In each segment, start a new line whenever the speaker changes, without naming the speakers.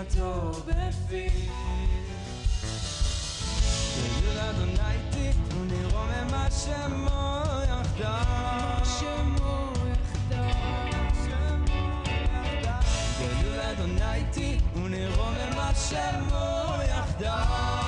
נתנתו בפי. אלול אדוני תתנו נרומם השמו יחדיו. אלול אדוני תתנו נרומם השמו יחדיו.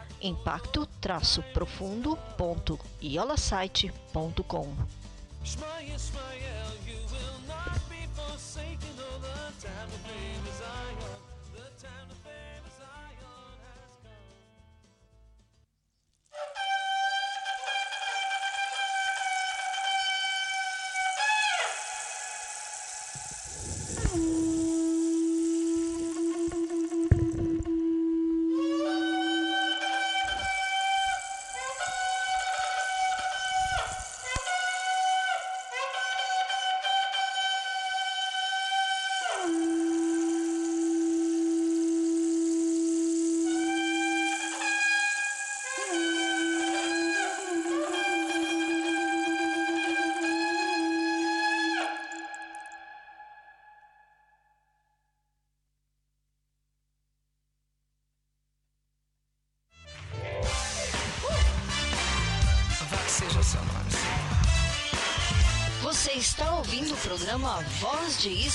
impacto-profundo.iolasite.com. Você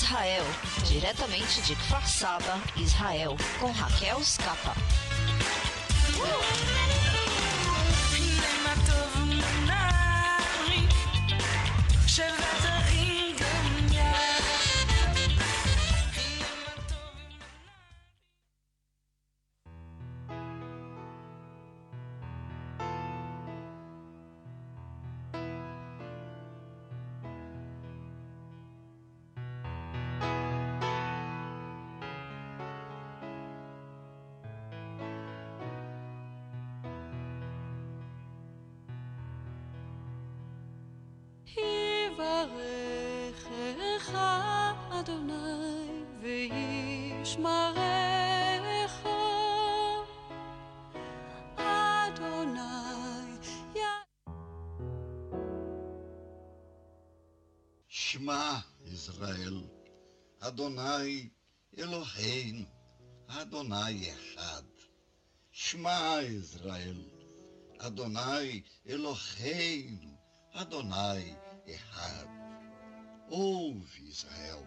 Israel, diretamente de Kfar Saba, Israel, com Raquel Scapa.
Uh! אדוני וישמרך אדוני
Shema Israel, Adonai Eloheinu, Adonai Echad. Shema Israel, Adonai Eloheinu, Adonai Echad. Ouve Israel,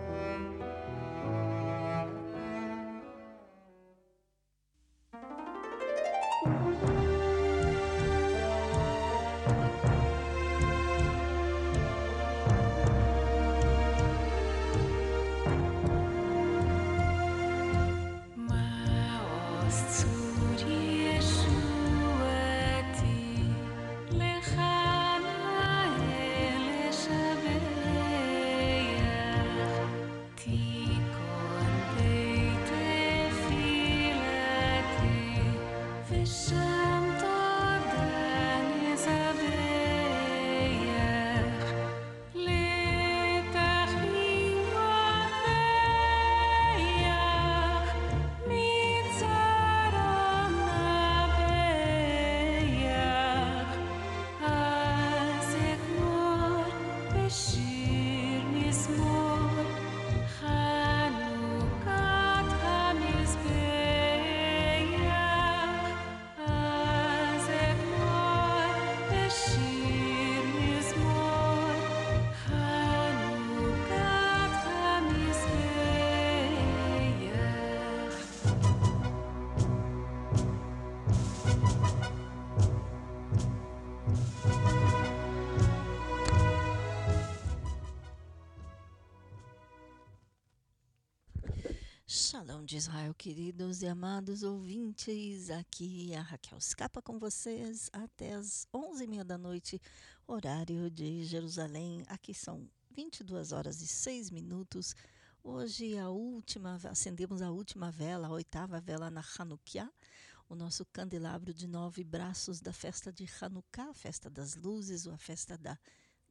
Shalom de Israel, queridos e amados ouvintes. Aqui é a Raquel Escapa com vocês até as 11h30 da noite, horário de Jerusalém. Aqui são 22 horas e 6 minutos. Hoje a última, acendemos a última vela, a oitava vela na Hanukkah, o nosso candelabro de nove braços da festa de Hanukkah, a festa das luzes, ou a festa da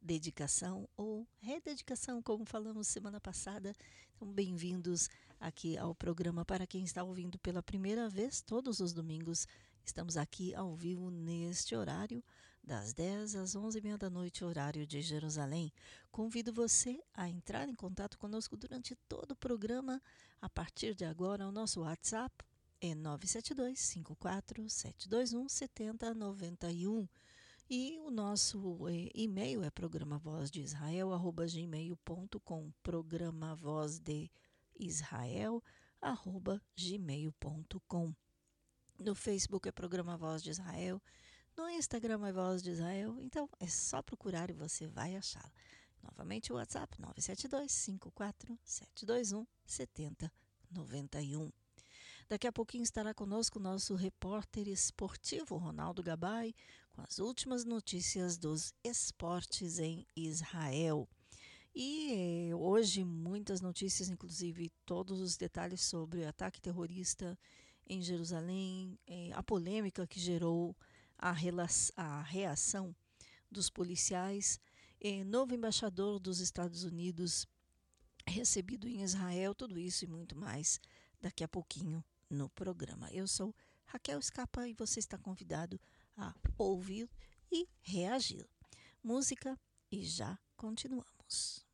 dedicação ou rededicação, como falamos semana passada. Então, bem-vindos aqui ao programa para quem está ouvindo pela primeira vez, todos os domingos. Estamos aqui ao vivo neste horário, das 10 às 11h30 da noite, horário de Jerusalém. Convido você a entrar em contato conosco durante todo o programa. A partir de agora, o nosso WhatsApp é 972 54 721 7091. E o nosso eh, e-mail é programa voz de Israel, arroba gmail.com, programa voz de Israel, arroba gmail.com. No Facebook é programa Voz de Israel, no Instagram é Voz de Israel, então é só procurar e você vai achar. Novamente o WhatsApp 972 54 721 7091. Daqui a pouquinho estará conosco o nosso repórter esportivo, Ronaldo Gabay, com as últimas notícias dos esportes em Israel. E eh, hoje muitas notícias, inclusive todos os detalhes sobre o ataque terrorista em Jerusalém, eh, a polêmica que gerou a, a reação dos policiais, eh, novo embaixador dos Estados Unidos recebido em Israel, tudo isso e muito mais daqui a pouquinho no programa. Eu sou Raquel Escapa e você está convidado a ouvir e reagir. Música e já continuamos.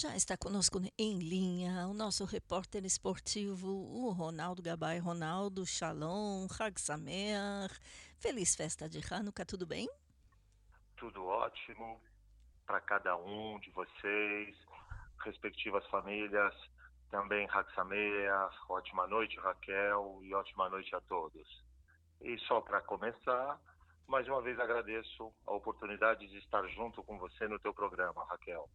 Já está conosco em linha o nosso repórter esportivo, o Ronaldo Gabay. Ronaldo, Shalom, Hag Sameach, feliz festa de Hanukkah, tudo bem?
Tudo ótimo para cada um de vocês, respectivas famílias. Também Hag Sameach, ótima noite Raquel e ótima noite a todos. E só para começar, mais uma vez agradeço a oportunidade de estar junto com você no teu programa, Raquel.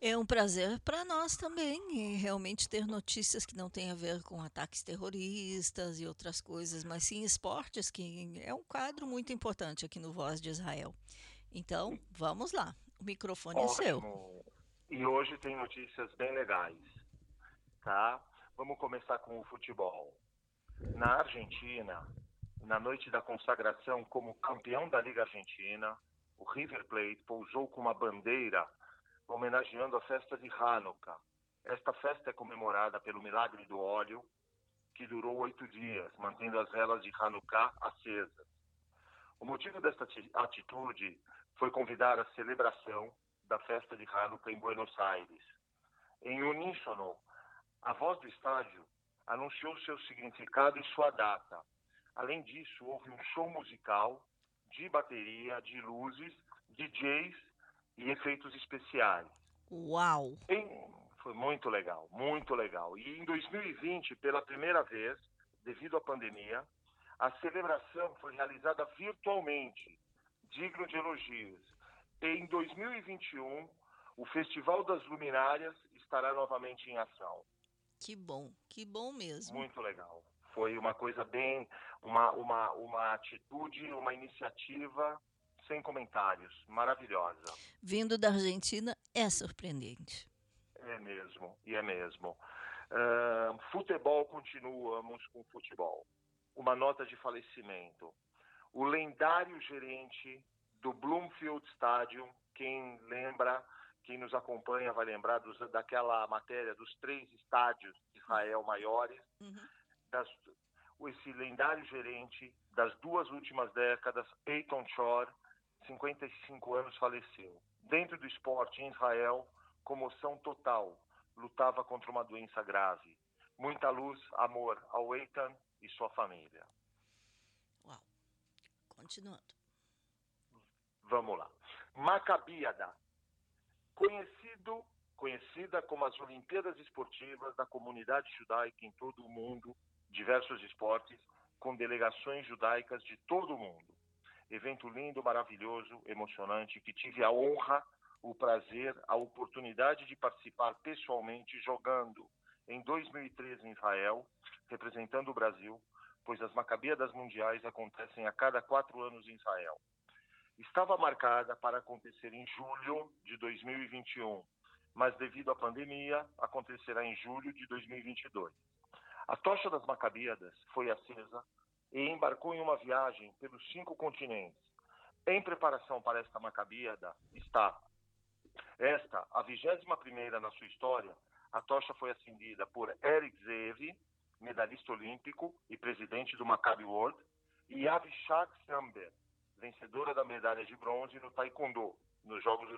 É um prazer para nós também realmente ter notícias que não têm a ver com ataques terroristas e outras coisas, mas sim esportes, que é um quadro muito importante aqui no Voz de Israel. Então, vamos lá. O microfone
Ótimo.
é seu.
E hoje tem notícias bem legais, tá? Vamos começar com o futebol. Na Argentina, na noite da consagração como campeão da Liga Argentina, o River Plate pousou com uma bandeira homenageando a festa de Hanukkah. Esta festa é comemorada pelo milagre do óleo, que durou oito dias, mantendo as velas de Hanukkah acesas. O motivo desta ati- atitude foi convidar a celebração da festa de Hanukkah em Buenos Aires. Em uníssono, a voz do estádio anunciou seu significado e sua data. Além disso, houve um show musical de bateria, de luzes, DJs e efeitos especiais.
Uau!
Foi muito legal, muito legal. E em 2020, pela primeira vez, devido à pandemia, a celebração foi realizada virtualmente, digno de elogios. E em 2021, o Festival das Luminárias estará novamente em ação.
Que bom, que bom mesmo.
Muito legal. Foi uma coisa bem, uma, uma, uma atitude, uma iniciativa sem comentários, maravilhosa.
Vindo da Argentina é surpreendente.
É mesmo, e é mesmo. Ahn, futebol, continuamos com futebol. Uma nota de falecimento. O lendário gerente do Bloomfield Stadium, quem lembra, quem nos acompanha vai lembrar dos, daquela matéria dos três estádios de Israel maiores,
Uhum.
das, esse lendário gerente das duas últimas décadas, Eiton Shore, 55 anos, faleceu. Dentro do esporte em Israel, comoção total, lutava contra uma doença grave. Muita luz, amor ao Eitan e sua família.
Uau! Continuando.
Vamos lá. Maccabiada, conhecido, conhecida como as Olimpíadas Esportivas da comunidade judaica em todo o mundo, diversos esportes, com delegações judaicas de todo o mundo. Evento lindo, maravilhoso, emocionante, que tive a honra, o prazer, a oportunidade de participar pessoalmente jogando em 2013 em Israel, representando o Brasil, pois as Maccabiadas Mundiais acontecem a cada quatro anos em Israel estava marcada para acontecer em julho de 2021, mas devido à pandemia, acontecerá em julho de 2022. A tocha das Macabíadas foi acesa e embarcou em uma viagem pelos cinco continentes. Em preparação para esta Macabíada está esta, a 21ª na sua história, a tocha foi acendida por Eric Zeev, medalhista olímpico e presidente do Maccabi World, e Avishag Samber, vencedora da medalha de bronze no Taekwondo, nos Jogos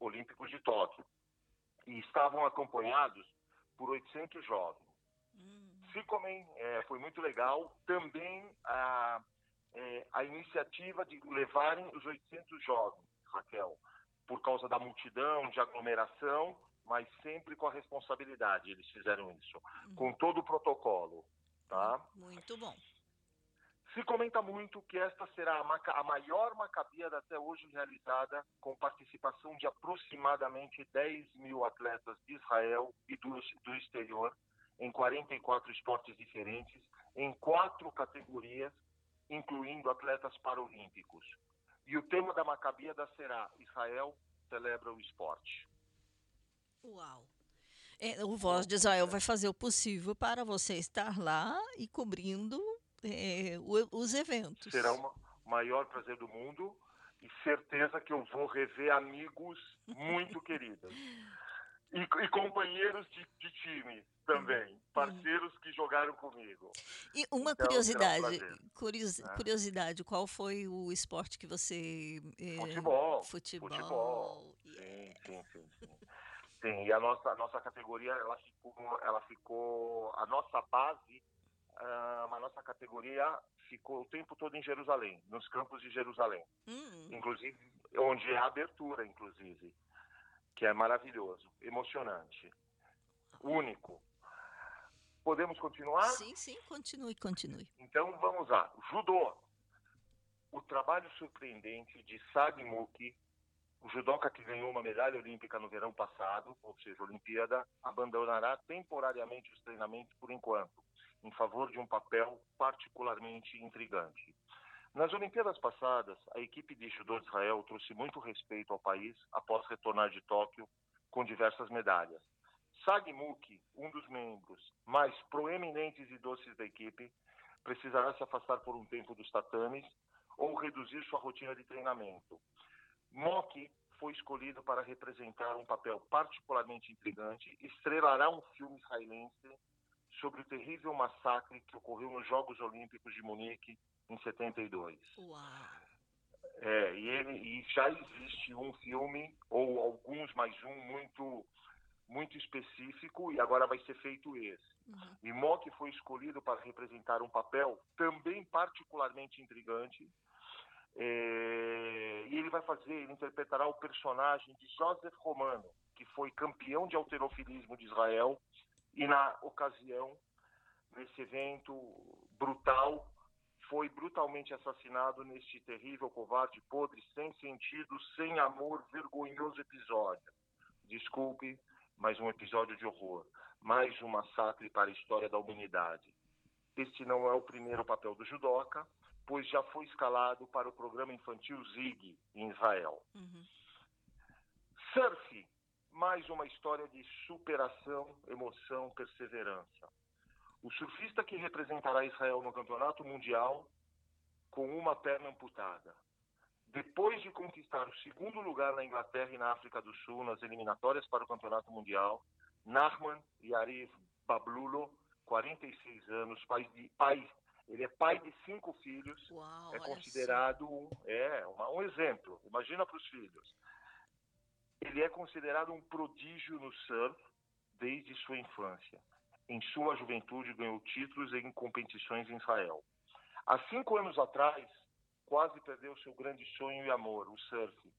Olímpicos de Tóquio. E estavam acompanhados por 800 jovens. Se comem, é, foi muito legal também a, é, a iniciativa de levarem os 800 jovens, Raquel, por causa da multidão, de aglomeração, mas sempre com a responsabilidade. Eles fizeram isso, com todo o protocolo, tá?
Muito bom.
Se comenta muito que esta será a, maca- a maior macabíada até hoje realizada, com participação de aproximadamente 10 mil atletas de Israel e do, do exterior, em 44 esportes diferentes, em quatro categorias, incluindo atletas paralímpicos. E o tema da macabíada será Israel celebra o esporte.
Uau! É, o Voz de Israel vai fazer o possível para você estar lá e cobrindo é, os eventos.
Será o maior prazer do mundo e certeza que eu vou rever amigos muito queridos. E, e companheiros de, de time também, parceiros que jogaram comigo.
E uma
Então,
curiosidade,
será um prazer.
curios-
É.
curiosidade, qual foi o esporte que você... é,
Futebol.
Futebol.
Futebol.
Yeah.
Sim, sim, sim, sim. Tem, e a nossa, a nossa categoria, ela ficou, ela ficou a nossa base, ah, a nossa categoria ficou o tempo todo em Jerusalém, nos campos de Jerusalém.
Hum,
Inclusive, onde é a abertura, inclusive, que é maravilhoso, emocionante, único. Podemos continuar?
sim, sim, continue, continue.
Então vamos lá. Judô. O trabalho surpreendente de Sag Muki, o judoca que ganhou uma medalha olímpica no verão passado, ou seja, Olimpíada, abandonará temporariamente os treinamentos por enquanto, em favor de um papel particularmente intrigante. Nas Olimpíadas passadas, a equipe de judô de Israel trouxe muito respeito ao país após retornar de Tóquio com diversas medalhas. Sag Muki, um dos membros mais proeminentes e doces da equipe, precisará se afastar por um tempo dos tatames ou reduzir sua rotina de treinamento. Moki foi escolhido para representar um papel particularmente intrigante e estrelará um filme israelense sobre o terrível massacre que ocorreu nos Jogos Olímpicos de Munique em 72.
Uau!
É, e, ele, e já existe um filme, ou alguns mais um, muito, muito específico, e agora vai ser feito esse.
Uhum.
E Mock foi escolhido para representar um papel também particularmente intrigante. É, e ele vai fazer, ele interpretará o personagem de Joseph Romano, que foi campeão de alterofilismo de Israel, e na ocasião, nesse evento brutal, foi brutalmente assassinado neste terrível, covarde, podre, sem sentido, sem amor, vergonhoso episódio. Desculpe, mas um episódio de horror. Mais um massacre para a história da humanidade. Este não é o primeiro papel do judoca, pois já foi escalado para o programa infantil Zig, em Israel.
Uhum.
Surf, mais uma história de superação, emoção, perseverança. O surfista que representará Israel no campeonato mundial com uma perna amputada. Depois de conquistar o segundo lugar na Inglaterra e na África do Sul nas eliminatórias para o campeonato mundial, Nachman Yariv Bablulo, 46 anos, pai de pai, ele é pai de cinco filhos,
Uau,
é considerado um, é, uma- um exemplo. Imagina para os filhos. Ele é considerado um prodígio no surf desde sua infância. Em sua juventude, ganhou títulos em competições em Israel. Há cinco anos atrás, quase perdeu seu grande sonho e amor, o surf.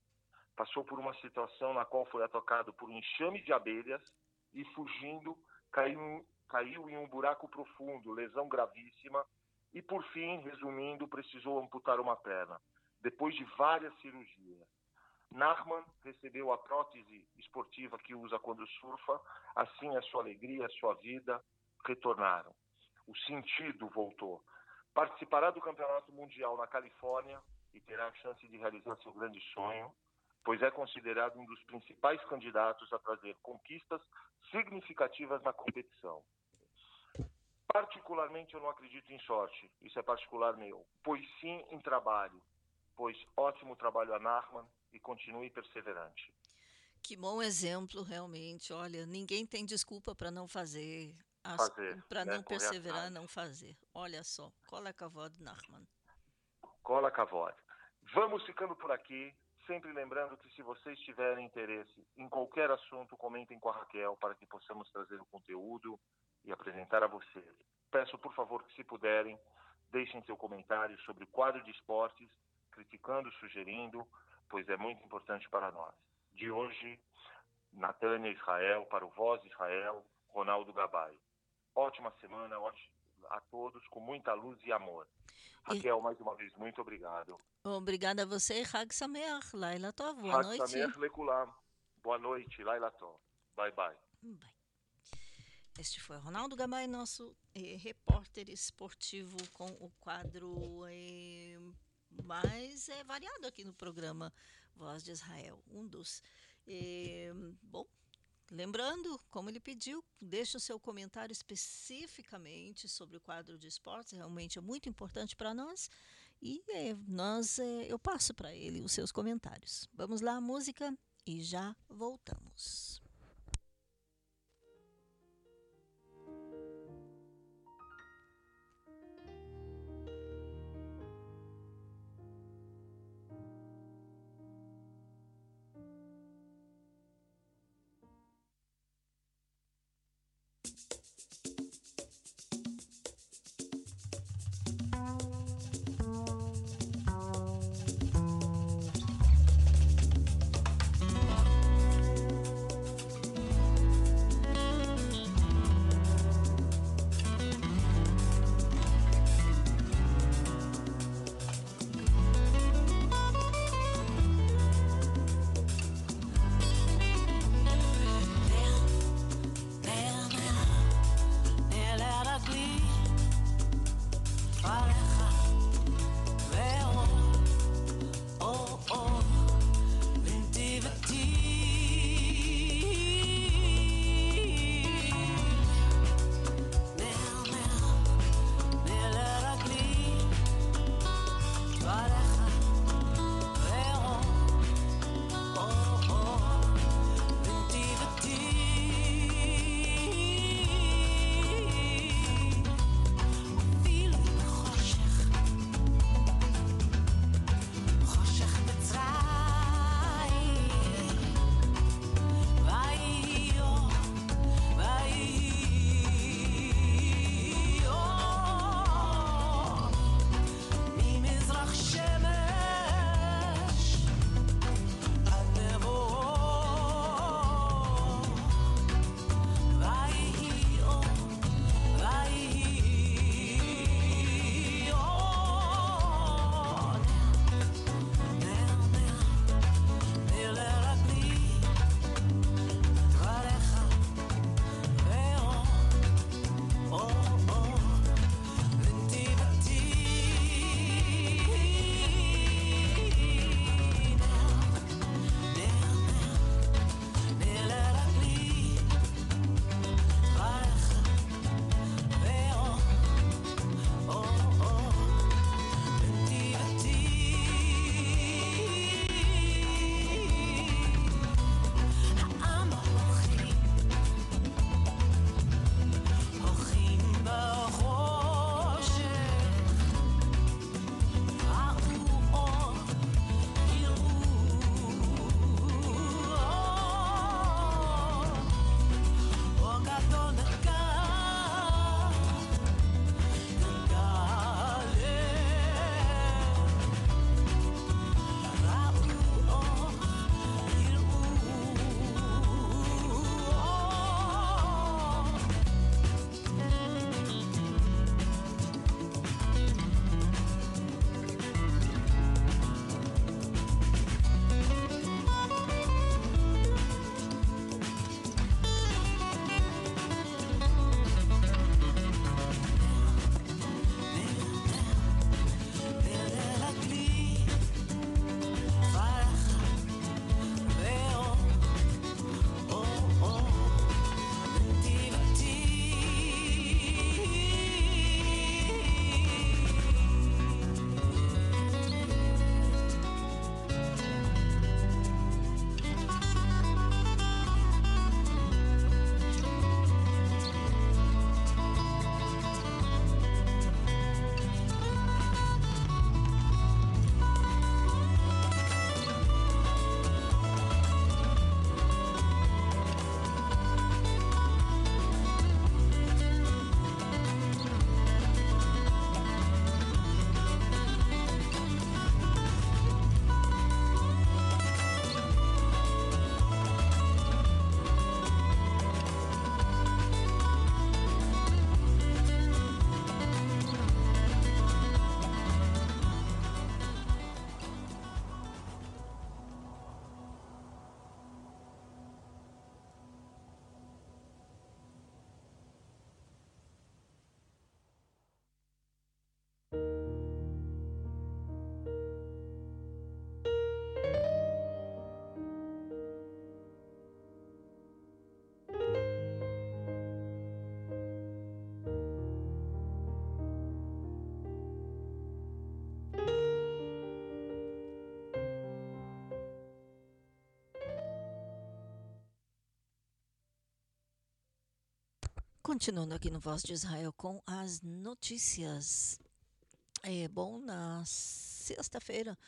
Passou por uma situação na qual foi atacado por um enxame de abelhas e, fugindo, caiu, caiu em um buraco profundo, lesão gravíssima, e, por fim, resumindo, precisou amputar uma perna, depois de várias cirurgias. Nachman recebeu a prótese esportiva que usa quando surfa, assim a sua alegria, a sua vida retornaram. O sentido voltou. Participará do Campeonato Mundial na Califórnia e terá a chance de realizar seu grande sonho, pois é considerado um dos principais candidatos a trazer conquistas significativas na competição. Particularmente, eu não acredito em sorte, isso é particular meu, pois sim em trabalho, pois ótimo trabalho a Nachman e continue perseverante.
Que bom exemplo, realmente. Olha, ninguém tem desculpa para não fazer, para
né,
não perseverar, não fazer. Olha só, cola Kavod Nachman.
Cola Cavod. Vamos ficando por aqui, sempre lembrando que se vocês tiverem interesse em qualquer assunto, comentem com a Raquel para que possamos trazer o conteúdo e apresentar a vocês. Peço, por favor, que se puderem, deixem seu comentário sobre o quadro de esportes, criticando, sugerindo, pois é muito importante para nós. De hoje, Natânia Israel, para o Voz Israel, Ronaldo Gabay. Ótima semana ótima a todos, com muita luz e amor.
E-
Raquel, mais uma vez, muito obrigado.
Obrigada a você, Hag Sameach, Laila Tov, boa
Hag
noite.
Sameach Lekulam. Boa noite, Laila Tov. Bye, bye.
Bem, este foi Ronaldo Gabay, nosso eh, repórter esportivo com o quadro eh, mais eh, variado aqui no programa Voz de Israel. Um dos. Eh, bom, lembrando, como ele pediu, deixe o seu comentário especificamente sobre o quadro de esportes, realmente é muito importante para nós. E eh, nós, eh, eu passo para ele os seus comentários. Vamos lá, música, e já voltamos. Continuando aqui no Voz de Israel com as notícias. É, bom, na sexta-feira,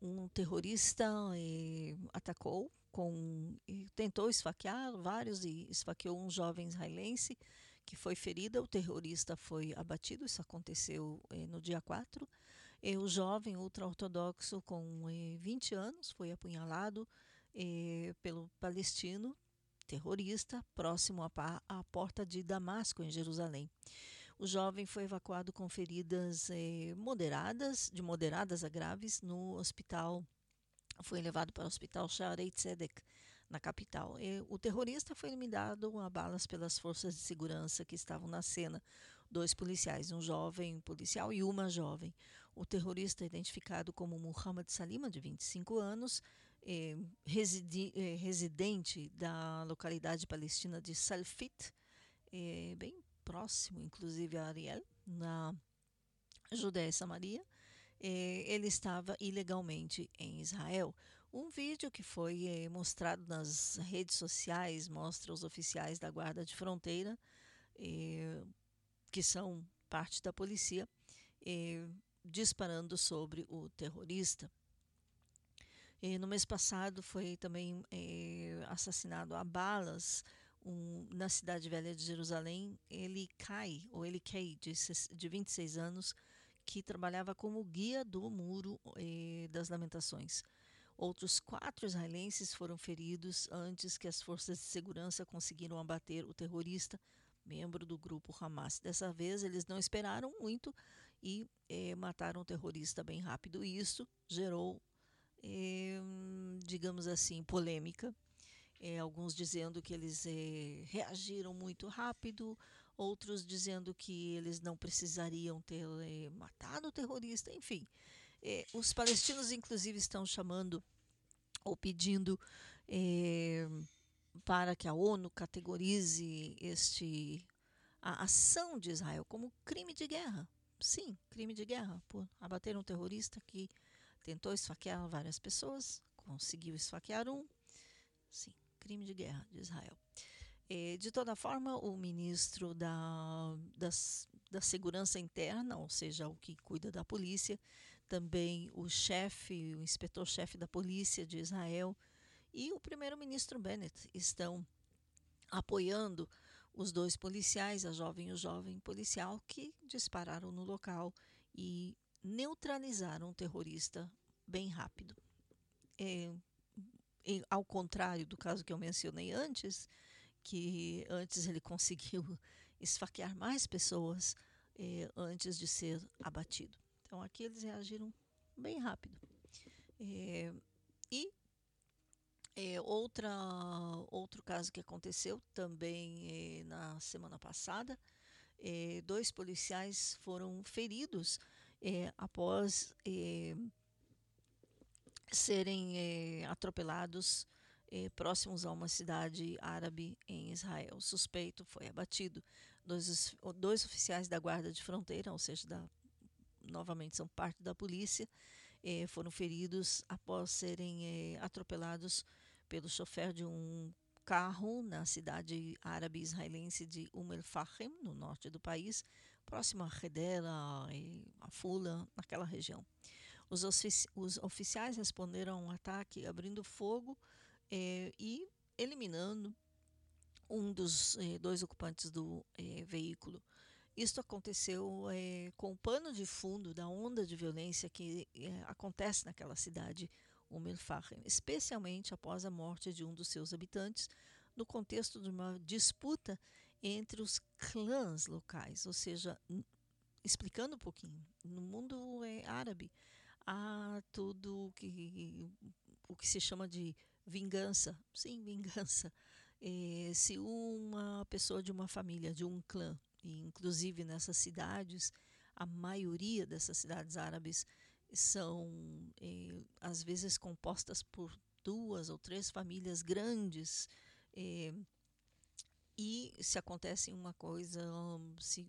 um terrorista é, atacou com tentou esfaquear vários e esfaqueou um jovem israelense que foi ferida. O terrorista foi abatido. Isso aconteceu é, no dia 4. E o jovem ultra-ortodoxo com 20 anos foi apunhalado pelo palestino terrorista próximo à, porta de Damasco, em Jerusalém. O jovem foi evacuado com feridas eh, moderadas, de moderadas a graves, no hospital. Foi levado para o hospital Sharei Tzedek, na capital. E o terrorista foi eliminado a balas pelas forças de segurança que estavam na cena. Dois policiais, um jovem policial e uma jovem. O terrorista, identificado como Muhammad Salima, de 25 anos, eh, residi, eh, residente da localidade palestina de Salfit, eh, bem próximo, inclusive, a Ariel, na Judéia e Samaria. ele estava ilegalmente em Israel. Um vídeo que foi mostrado nas redes sociais mostra os oficiais da Guarda de Fronteira, que são parte da polícia, disparando sobre o terrorista. E no mês passado foi também é, assassinado a balas um, na cidade velha de Jerusalém. Ele cai, ou ele cai, de, de 26 anos, que trabalhava como guia do Muro é, das Lamentações. Outros quatro israelenses foram feridos antes que as forças de segurança conseguiram abater o terrorista, membro do grupo Hamas. Dessa vez, eles não esperaram muito e é, mataram o terrorista bem rápido. E isso gerou digamos assim, polêmica. É, alguns dizendo que eles é, reagiram muito rápido, outros dizendo que eles não precisariam ter matado o terrorista, enfim. Os palestinos, inclusive, estão chamando ou pedindo para que a ONU categorize este a ação de Israel como crime de guerra. Sim, crime de guerra, por abater um terrorista que Tentou esfaquear várias pessoas, conseguiu esfaquear um. Sim, crime de guerra de Israel. E, de toda forma, o ministro da, da Segurança Interna, ou seja, o que cuida da polícia, também o chefe, o inspetor-chefe da polícia de Israel e o primeiro-ministro Bennett estão apoiando os dois policiais, a jovem e o jovem policial, que dispararam no local e neutralizaram o terrorista bem rápido. É, ao contrário do caso que eu mencionei antes, que antes ele conseguiu esfaquear mais pessoas é, antes de ser abatido. Então aqui eles reagiram bem rápido. É, e é, outra, outro caso que aconteceu também é, na semana passada, é, dois policiais foram feridos é, após é, serem é, atropelados próximos a uma cidade árabe em Israel. O suspeito foi abatido. Dois, dois oficiais da Guarda de Fronteira, ou seja, da, novamente são parte da polícia, foram feridos após serem atropelados pelo chofer de um carro na cidade árabe israelense de Umm el-Fahem, no norte do país, próximo a e a Fula, naquela região. Os, ofici os oficiais responderam a um ataque abrindo fogo eh, e eliminando um dos eh, dois ocupantes do eh, veículo. Isto aconteceu com o pano de fundo da onda de violência que acontece naquela cidade, el-Fahem, especialmente após a morte de um dos seus habitantes, no contexto de uma disputa entre os clãs locais, ou seja, explicando um pouquinho, no mundo é, árabe há tudo que o que se chama de vingança, sim, vingança. É, se uma pessoa de uma família, de um clã, e inclusive nessas cidades, a maioria dessas cidades árabes são é, às vezes compostas por duas ou três famílias grandes. É, e se acontece uma coisa, se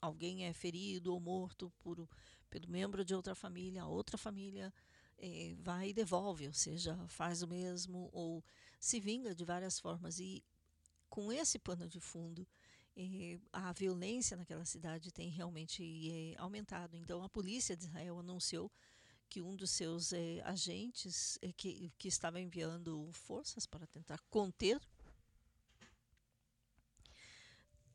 alguém é ferido ou morto por, pelo membro de outra família, a outra família é, vai e devolve, ou seja, faz o mesmo ou se vinga de várias formas. E com esse pano de fundo eh, a violência naquela cidade tem realmente eh, aumentado. Então, a polícia de Israel anunciou que um dos seus eh, agentes, eh, que, que estava enviando forças para tentar conter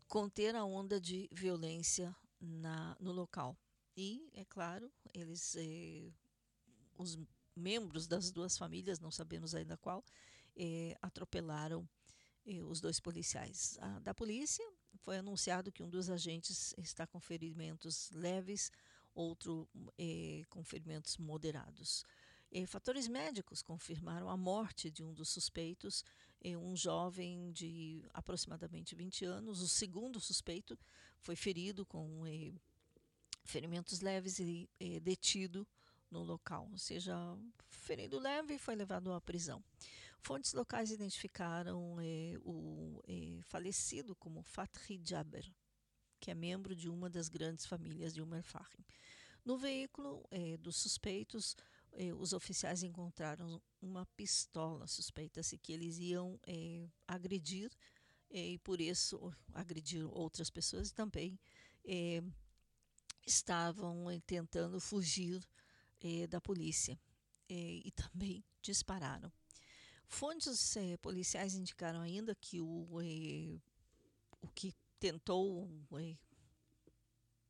conter a onda de violência na, no local. E, é claro, eles, eh, os membros das duas famílias, não sabemos ainda qual, eh, atropelaram eh, os dois policiais. A, da polícia foi anunciado que um dos agentes está com ferimentos leves, outro eh, com ferimentos moderados. Eh, fatores médicos confirmaram a morte de um dos suspeitos, um jovem de aproximadamente 20 anos. O segundo suspeito foi ferido com eh, ferimentos leves e eh, detido no local, ou seja, ferido leve e foi levado à prisão. Fontes locais identificaram eh, o eh, falecido como Fathi Jaber, que é membro de uma das grandes famílias de Umer Fahim. No veículo eh, dos suspeitos, eh, os oficiais encontraram uma pistola. Suspeita-se que eles iam eh, agredir eh, e por isso agredir outras pessoas e também eh, estavam eh, tentando fugir eh, da polícia e também dispararam. Fontes policiais indicaram ainda que o, o que tentou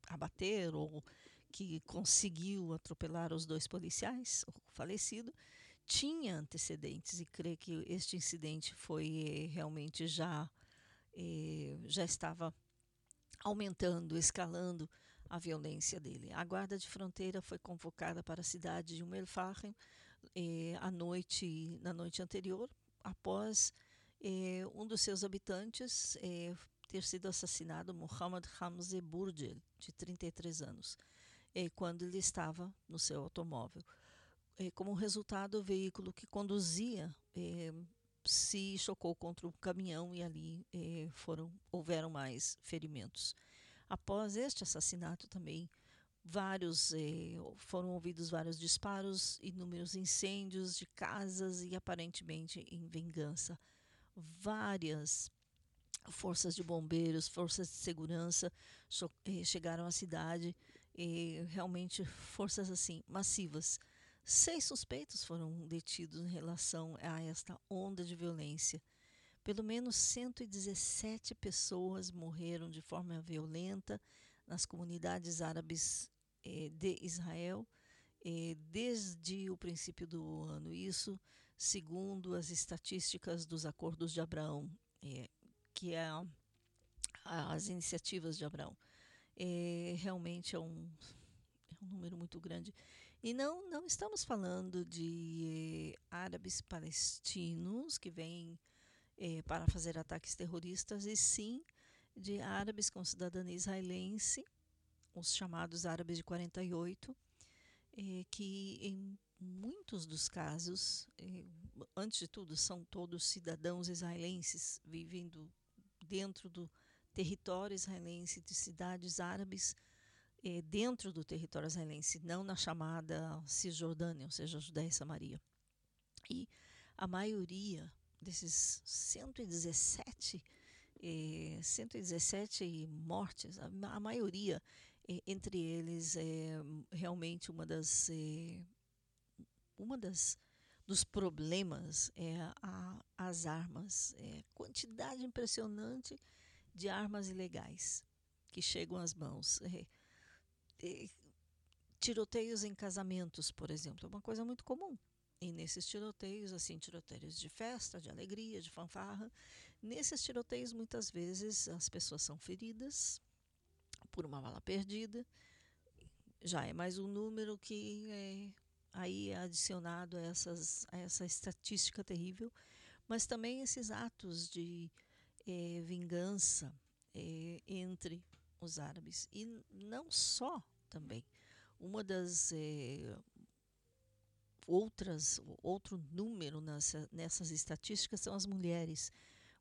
abater ou que conseguiu atropelar os dois policiais, o falecido, tinha antecedentes e crê que este incidente foi eh, realmente já eh, já estava aumentando, escalando a violência dele. A guarda de fronteira foi convocada para a cidade de Fahem eh, à noite, na noite anterior, após eh, um dos seus habitantes eh, ter sido assassinado, Muhammad Hamze Burjel, de 33 anos, eh, quando ele estava no seu automóvel. Eh, como resultado, o veículo que conduzia eh, se chocou contra um caminhão e ali eh, foram houveram mais ferimentos. Após este assassinato também vários eh, foram ouvidos vários disparos, inúmeros incêndios de casas e aparentemente em vingança. Várias forças de bombeiros, forças de segurança eh, chegaram à cidade, e realmente forças assim massivas. Seis suspeitos foram detidos em relação a esta onda de violência. Pelo menos 117 pessoas morreram de forma violenta nas comunidades árabes eh, de Israel eh, desde o princípio do ano. Isso, segundo as estatísticas dos Acordos de Abraão, eh, que é a, as iniciativas de Abraão. Realmente é um, é um número muito grande. E não, não estamos falando de árabes palestinos que vêm para fazer ataques terroristas, e sim de árabes com cidadania israelense, os chamados árabes de 48, eh, que em muitos dos casos, antes de tudo, são todos cidadãos israelenses, vivendo dentro do território israelense, de cidades árabes, eh, dentro do território israelense, não na chamada Cisjordânia, ou seja, Judéia e Samaria. E a maioria desses 117 eh, 117 mortes, a, a maioria, eh, entre eles, é realmente uma das, eh, uma das dos problemas é a, as armas, é, quantidade impressionante de armas ilegais que chegam às mãos. É, tiroteios em casamentos, por exemplo, é uma coisa muito comum. E nesses tiroteios, assim, tiroteios de festa, de alegria, de fanfarra, nesses tiroteios muitas vezes as pessoas são feridas por uma bala perdida. Já é mais um número que é aí é adicionado a, essas, a essa estatística terrível, mas também esses atos de é, vingança é, entre os árabes. E não só também. Uma das é, outras, outro número nessa, nessas estatísticas são as mulheres.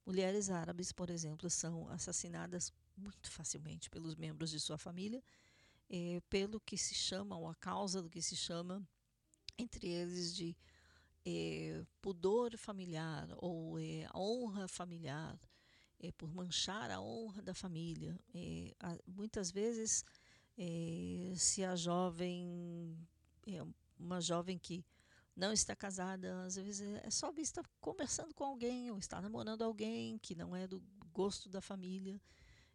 Mulheres árabes, por exemplo, são assassinadas muito facilmente pelos membros de sua família, eh, pelo que se chama, ou a causa do que se chama, entre eles, de eh, pudor familiar ou eh, honra familiar. É, por manchar a honra da família. É, a, muitas vezes, é, se a jovem é uma jovem que não está casada, às vezes é só vista conversando com alguém ou está namorando alguém que não é do gosto da família.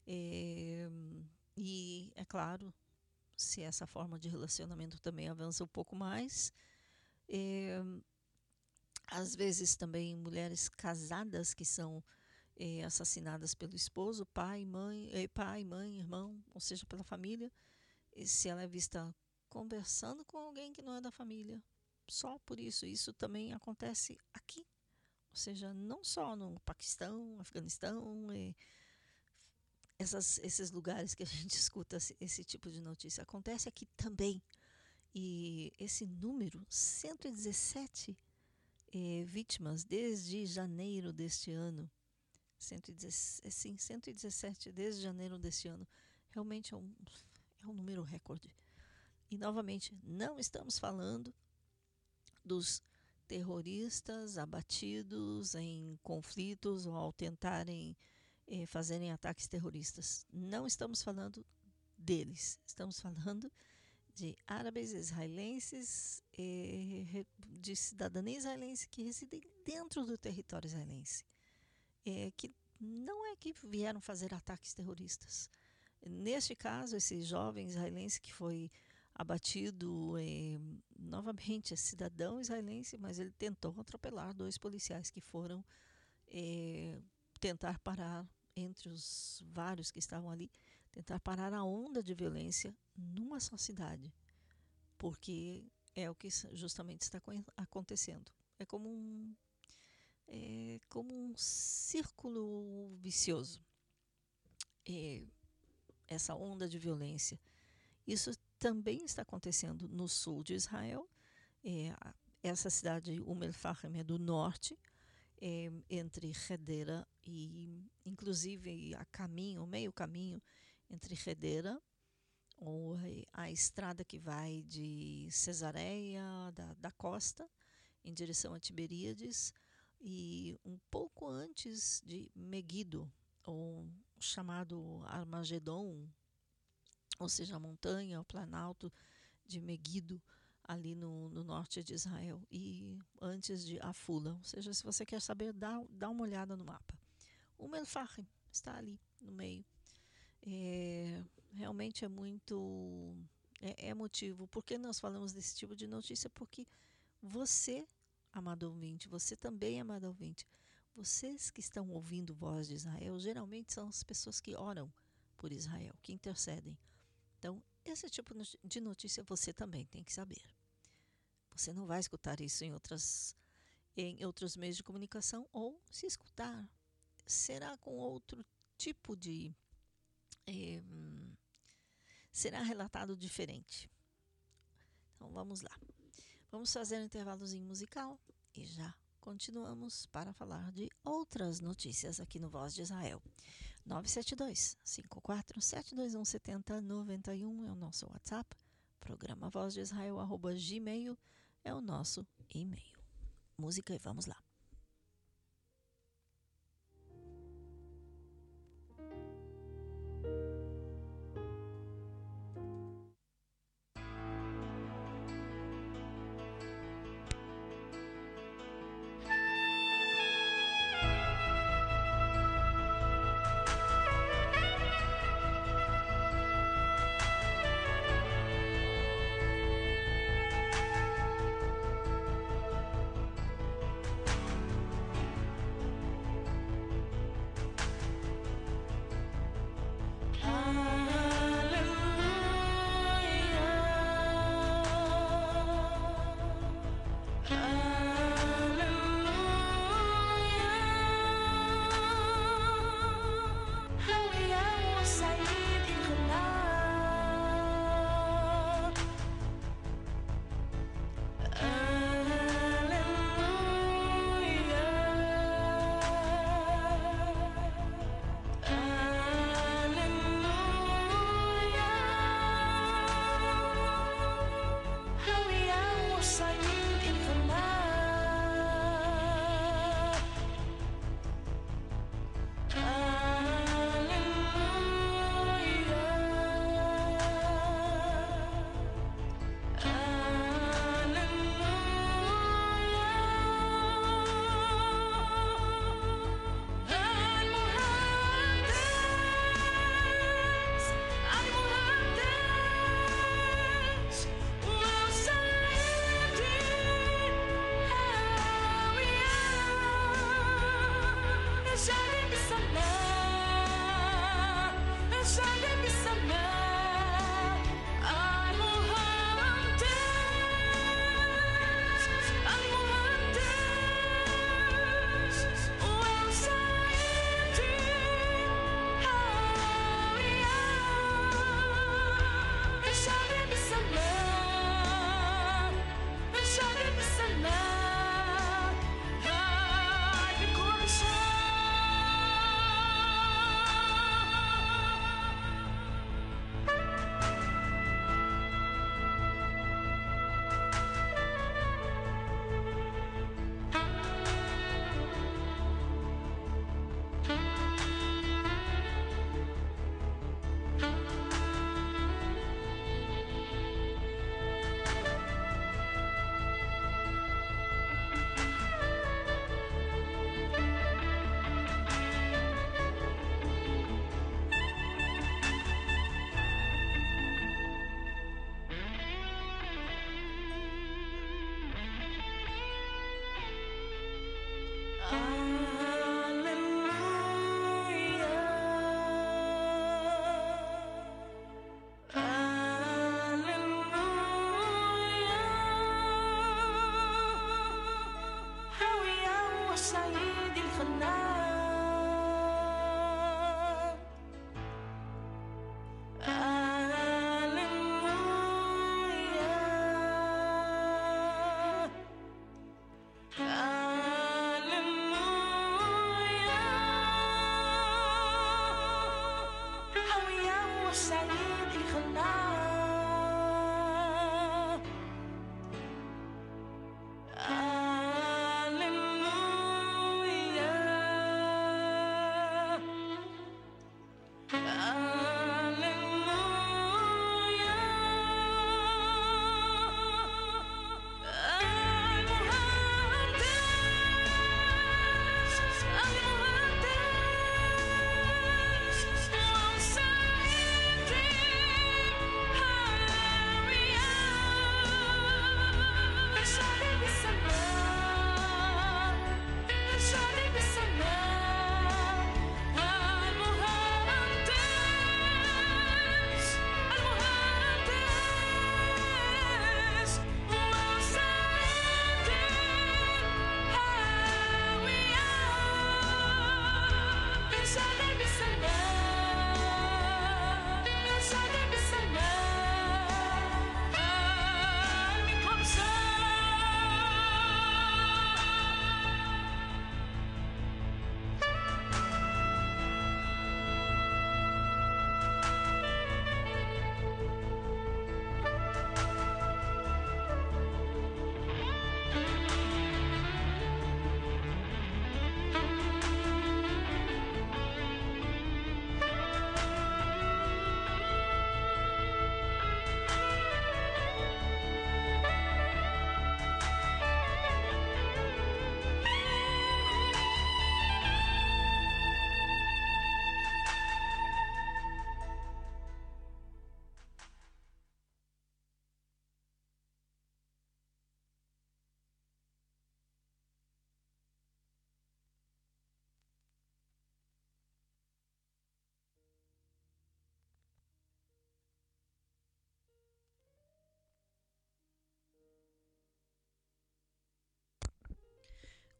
É, e é claro, se essa forma de relacionamento também avança um pouco mais, é, às vezes também mulheres casadas que são é, assassinadas pelo esposo, pai, mãe, é, pai, mãe, irmão, ou seja, pela família, se ela é vista conversando com alguém que não é da família, só por isso, isso também acontece aqui, ou seja, não só no Paquistão, Afeganistão, é, essas, esses lugares que a gente escuta esse, tipo de notícia, acontece aqui também. E esse número, 117 eh, vítimas desde janeiro deste ano, 117, sim, 117 desde janeiro deste ano, realmente é um, é um número recorde. E novamente, não estamos falando dos terroristas abatidos em conflitos ou ao tentarem eh, fazerem ataques terroristas. Não estamos falando deles, estamos falando de árabes israelenses eh, de cidadania israelense que residem dentro do território israelense, eh, que não é que vieram fazer ataques terroristas. Neste caso, esse jovem israelense que foi abatido, eh, novamente é cidadão israelense, mas ele tentou atropelar dois policiais que foram eh, tentar parar, entre os vários que estavam ali, tentar parar a onda de violência numa só cidade, porque é o que justamente está acontecendo. É como um, é como um círculo vicioso. É, essa onda de violência. Isso também está acontecendo no sul de Israel. É, essa cidade, Umm el-Fahem, é do norte, é, entre Hedera e, inclusive, a caminho, meio caminho entre Hedera, ou a estrada que vai de Cesareia, da, da costa, em direção a Tiberíades, e um pouco antes de Megiddo, ou chamado Armagedon, ou seja, a montanha, o planalto de Megiddo, ali no, no, norte de Israel, e antes de Afula. Ou seja, se você quer saber, dá, dá uma olhada no mapa. O Melfahim está ali no meio. É, realmente é muito é, é emotivo. Por que nós falamos desse tipo de notícia? Porque você, amado ouvinte, você também, amado ouvinte, vocês que estão ouvindo voz de Israel, geralmente são as pessoas que oram por Israel, que intercedem. Então, esse tipo de notícia você também tem que saber. Você não vai escutar isso em outras em outros meios de comunicação ou se escutar será com outro tipo de é, será relatado diferente. Então vamos lá. Vamos fazer um intervalozinho musical e já continuamos para falar de outras notícias aqui no Voz de Israel. 972 54 721 7091 é o nosso WhatsApp. Programa Voz de Israel arroba gmail é o nosso e-mail. Música e vamos lá.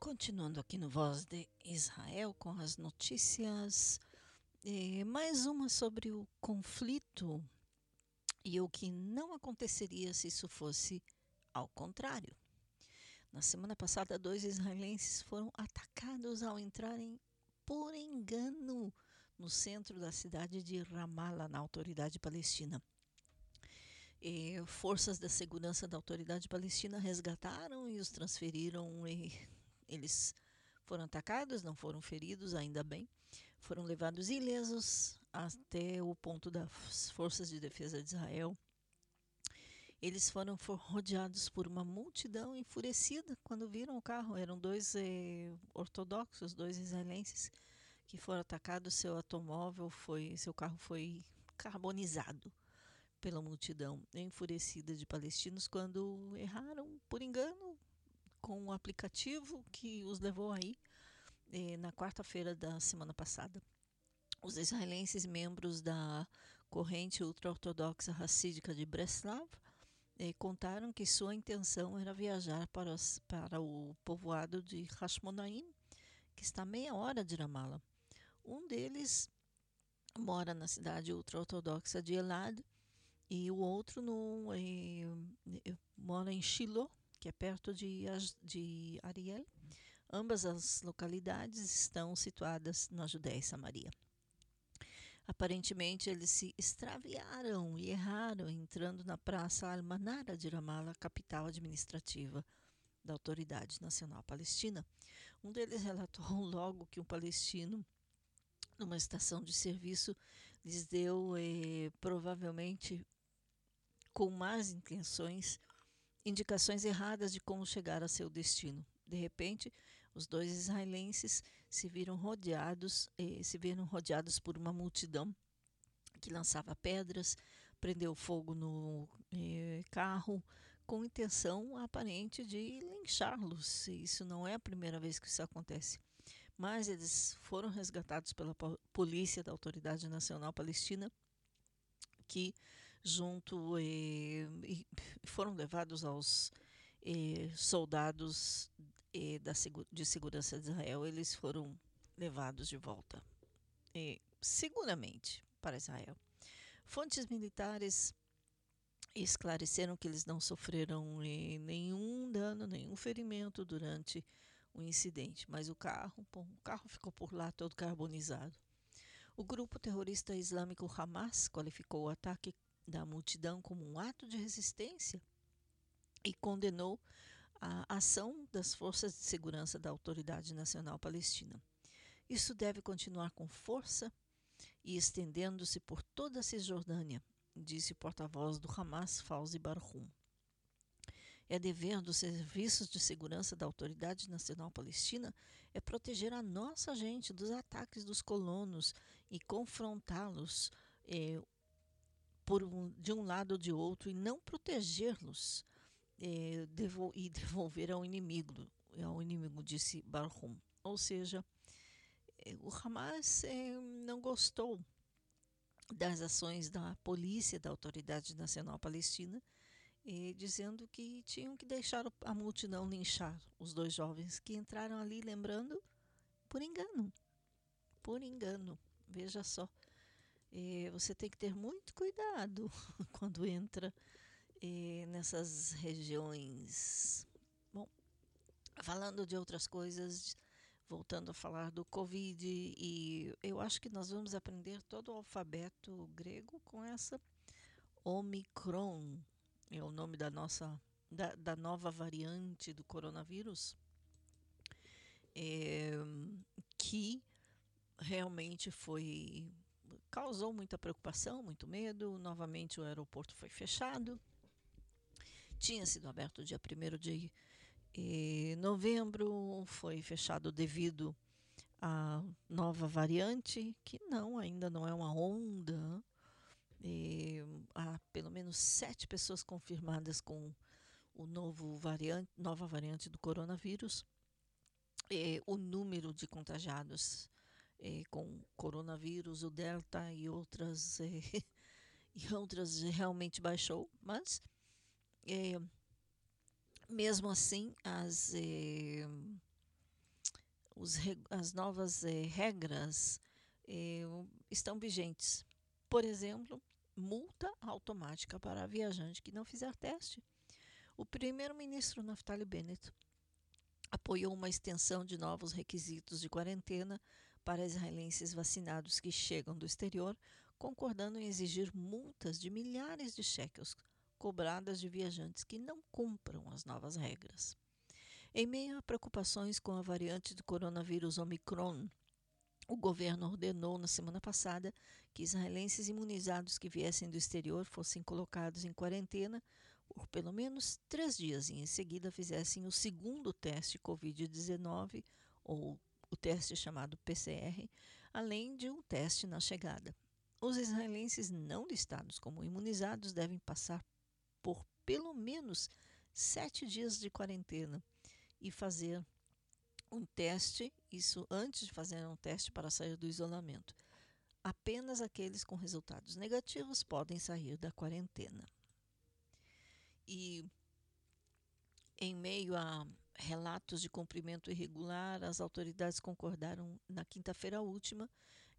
Continuando aqui no Voz de Israel com as notícias, eh, mais uma sobre o conflito e o que não aconteceria se isso fosse ao contrário. Na semana passada, dois israelenses foram atacados ao entrarem por engano no centro da cidade de Ramallah, na autoridade palestina. Eh, forças da segurança da autoridade palestina resgataram e os transferiram. eh, eles foram atacados, não foram feridos, ainda bem. Foram levados ilesos até o ponto das forças de defesa de Israel. Eles foram for- rodeados por uma multidão enfurecida quando viram o carro. Eram dois eh, ortodoxos, dois israelenses, que foram atacados. Seu automóvel foi, seu carro foi carbonizado pela multidão enfurecida de palestinos quando erraram por engano com o aplicativo que os levou aí eh, na quarta-feira da semana passada. Os israelenses membros da corrente ultra-ortodoxa racídica de Breslav eh, contaram que sua intenção era viajar para, os- para o povoado de Hashmonaim, que está a meia hora de Ramallah. Um deles mora na cidade ultra-ortodoxa de Elad e o outro no, eh, eh, mora em Shiloh, que é perto de, de Ariel. Ambas as localidades estão situadas na Judéia e Samaria. Aparentemente, eles se extraviaram e erraram entrando na Praça Almanara de Ramallah, capital administrativa da Autoridade Nacional Palestina. Um deles relatou logo que um palestino, numa estação de serviço, lhes deu, eh, provavelmente com más intenções, indicações erradas de como chegar a seu destino. De repente, os dois israelenses se viram rodeados, eh, se viram rodeados por uma multidão que lançava pedras, prendeu fogo no eh, carro, com intenção aparente de linchá-los. Isso não é a primeira vez que isso acontece. Mas eles foram resgatados pela po- polícia da Autoridade Nacional Palestina, que junto eh, e foram levados aos eh, soldados eh, da, de segurança de Israel. Eles foram levados de volta, seguramente, para Israel. Fontes militares esclareceram que eles não sofreram nenhum dano, nenhum ferimento durante o incidente, mas o carro, bom, o carro ficou por lá todo carbonizado. O grupo terrorista islâmico Hamas qualificou o ataque da multidão como um ato de resistência e condenou a ação das forças de segurança da Autoridade Nacional Palestina. Isso deve continuar com força e estendendo-se por toda a Cisjordânia, disse o porta-voz do Hamas, Fauzi Barhum. É dever dos serviços de segurança da Autoridade Nacional Palestina é proteger a nossa gente dos ataques dos colonos e confrontá-los eh, um, de um lado ou de outro e não protegê-los eh, e devolver ao inimigo, ao inimigo, disse Barhum. Ou seja, eh, o Hamas eh, não gostou das ações da polícia da Autoridade Nacional Palestina, dizendo que tinham que deixar a multidão linchar os dois jovens que entraram ali, lembrando, por engano. Por engano. Veja só. Você tem que ter muito cuidado quando entra nessas regiões. Bom, falando de outras coisas, voltando a falar do Covid, e eu acho que nós vamos aprender todo o alfabeto grego com essa Omicron, é o nome da nossa da, da nova variante do coronavírus, é, que realmente foi causou muita preocupação, muito medo. Novamente o aeroporto foi fechado. Tinha sido aberto dia 1 de eh, novembro, foi fechado devido à nova variante, que não, ainda não é uma onda. Há pelo menos sete pessoas confirmadas com o novo variante, nova variante do coronavírus. O número de contagiados eh, com coronavírus, o Delta e outras, eh, e outras realmente baixou, mas eh, mesmo assim as, os as novas regras estão vigentes. Por exemplo, multa automática para viajante que não fizer teste. O primeiro-ministro Naftali Bennett apoiou uma extensão de novos requisitos de quarentena para israelenses vacinados que chegam do exterior, concordando em exigir multas de milhares de shekels cobradas de viajantes que não cumpram as novas regras. Em meio a preocupações com a variante do coronavírus Omicron, o governo ordenou na semana passada que israelenses imunizados que viessem do exterior fossem colocados em quarentena por pelo menos três dias e em seguida fizessem o segundo teste Covid-19 ou o teste chamado PCR, além de um teste na chegada. Os israelenses não listados como imunizados devem passar por pelo menos sete dias de quarentena e fazer um teste, isso antes de fazer um teste para sair do isolamento. Apenas aqueles com resultados negativos podem sair da quarentena. E em meio a relatos de cumprimento irregular, as autoridades concordaram na quinta-feira última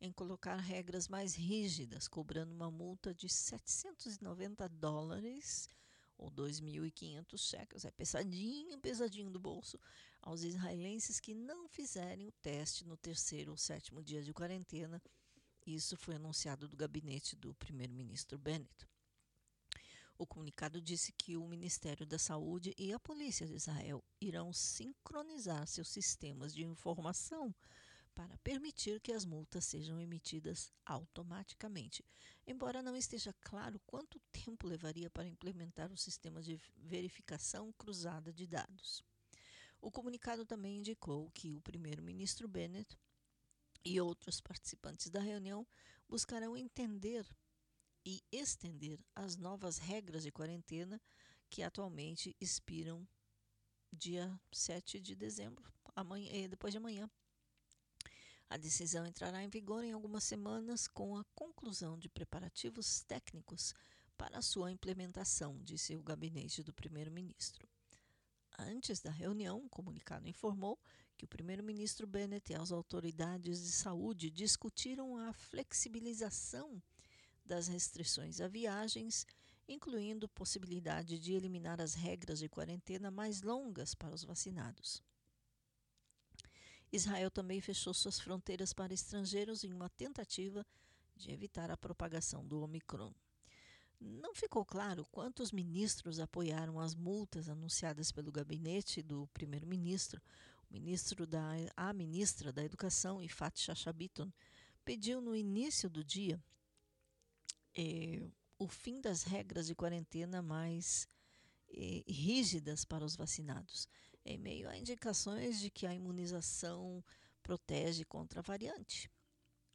em colocar regras mais rígidas, cobrando uma multa de 790 dólares ou 2.500 shekels, é pesadinho, pesadinho do bolso, aos israelenses que não fizerem o teste no terceiro ou sétimo dia de quarentena. Isso foi anunciado do gabinete do primeiro-ministro Bennett. O comunicado disse que o Ministério da Saúde e a Polícia de Israel irão sincronizar seus sistemas de informação para permitir que as multas sejam emitidas automaticamente, embora não esteja claro quanto tempo levaria para implementar o sistema de verificação cruzada de dados. O comunicado também indicou que o primeiro-ministro Bennett e outros participantes da reunião buscarão entender e estender as novas regras de quarentena que atualmente expiram dia 7 de dezembro, amanhã, eh, depois de amanhã. A decisão entrará em vigor em algumas semanas com a conclusão de preparativos técnicos para sua implementação, disse o gabinete do primeiro-ministro. Antes da reunião, o comunicado informou que o primeiro-ministro Bennett e as autoridades de saúde discutiram a flexibilização das restrições a viagens, incluindo possibilidade de eliminar as regras de quarentena mais longas para os vacinados. Israel também fechou suas fronteiras para estrangeiros em uma tentativa de evitar a propagação do Omicron. Não ficou claro quantos ministros apoiaram as multas anunciadas pelo gabinete do primeiro-ministro. Ministro da a ministra da Educação, Ifat Shashabiton, pediu no início do dia eh, o fim das regras de quarentena mais eh, rígidas para os vacinados, em meio a indicações de que a imunização protege contra a variante.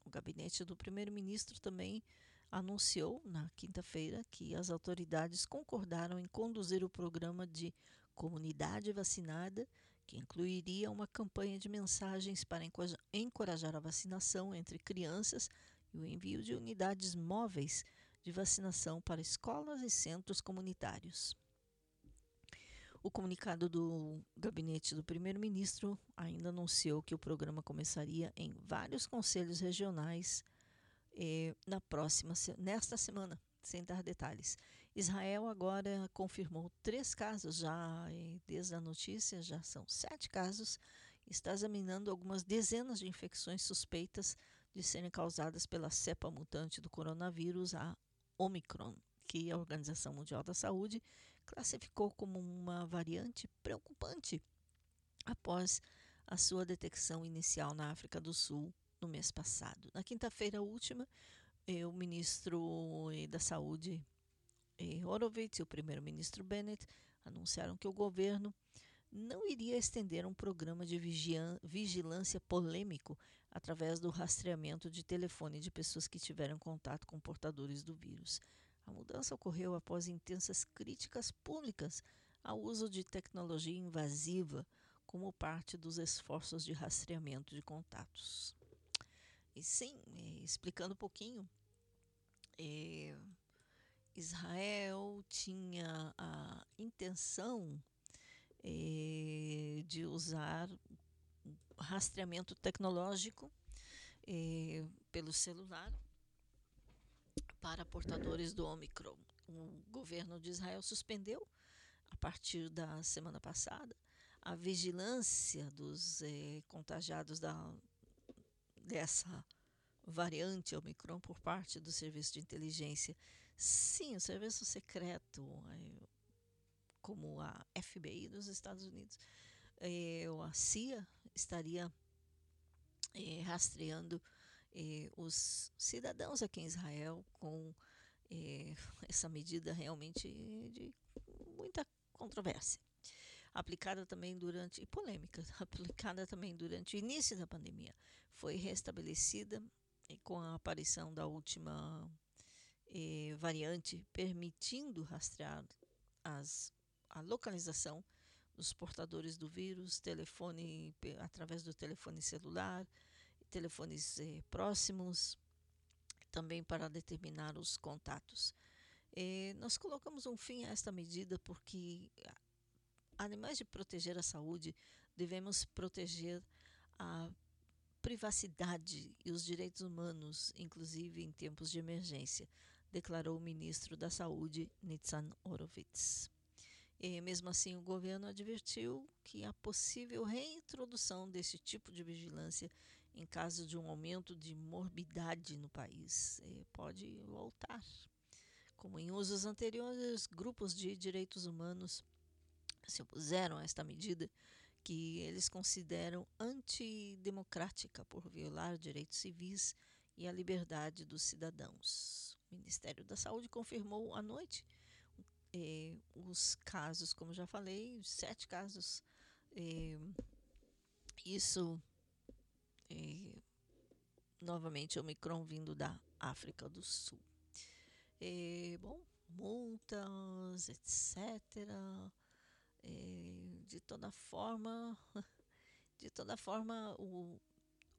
O gabinete do primeiro-ministro também anunciou na quinta-feira que as autoridades concordaram em conduzir o programa de comunidade vacinada, que incluiria uma campanha de mensagens para encorajar a vacinação entre crianças e o envio de unidades móveis de vacinação para escolas e centros comunitários. O comunicado do gabinete do primeiro-ministro ainda anunciou que o programa começaria em vários conselhos regionais eh, na próxima, nesta semana, sem dar detalhes. Israel agora confirmou três casos já desde a notícia, já são sete casos. Está examinando algumas dezenas de infecções suspeitas de serem causadas pela cepa mutante do coronavírus, a Omicron, que a Organização Mundial da Saúde classificou como uma variante preocupante após a sua detecção inicial na África do Sul no mês passado. Na quinta-feira última, eh, o ministro eh, da Saúde, eh, Horowitz, e o primeiro-ministro Bennett anunciaram que o governo não iria estender um programa de vigilância polêmico através do rastreamento de telefone de pessoas que tiveram contato com portadores do vírus. A mudança ocorreu após intensas críticas públicas ao uso de tecnologia invasiva como parte dos esforços de rastreamento de contatos. E sim, é, explicando um pouquinho, é, Israel tinha a intenção é, de usar rastreamento tecnológico é, pelo celular para portadores do Omicron. O governo de Israel suspendeu, a partir da semana passada, a vigilância dos eh, contagiados da, dessa variante Omicron por parte do serviço de inteligência. Sim, o serviço secreto, eh, como a FBI dos Estados Unidos, eh, ou a CIA, estaria eh, rastreando eh, os cidadãos aqui em Israel com essa medida realmente de muita controvérsia. Aplicada também durante, e polêmica, aplicada também durante o início da pandemia. Foi restabelecida com a aparição da última variante, permitindo rastrear as, a localização dos portadores do vírus, telefone através do telefone celular, telefones eh, próximos, também para determinar os contatos. Eh, nós colocamos um fim a esta medida porque, ademais de proteger a saúde, devemos proteger a privacidade e os direitos humanos, inclusive em tempos de emergência, declarou o ministro da Saúde, Nitzan Horowitz. E, mesmo assim, o governo advertiu que a possível reintrodução desse tipo de vigilância em caso de um aumento de morbidade no país eh, pode voltar. Como em usos anteriores, grupos de direitos humanos se opuseram a esta medida que eles consideram antidemocrática por violar direitos civis e a liberdade dos cidadãos. O Ministério da Saúde confirmou à noite eh, os casos, como já falei, sete casos. Eh, isso, eh, novamente, Omicron vindo da África do Sul. bom, multas, etc. É, de toda forma, de toda forma, o,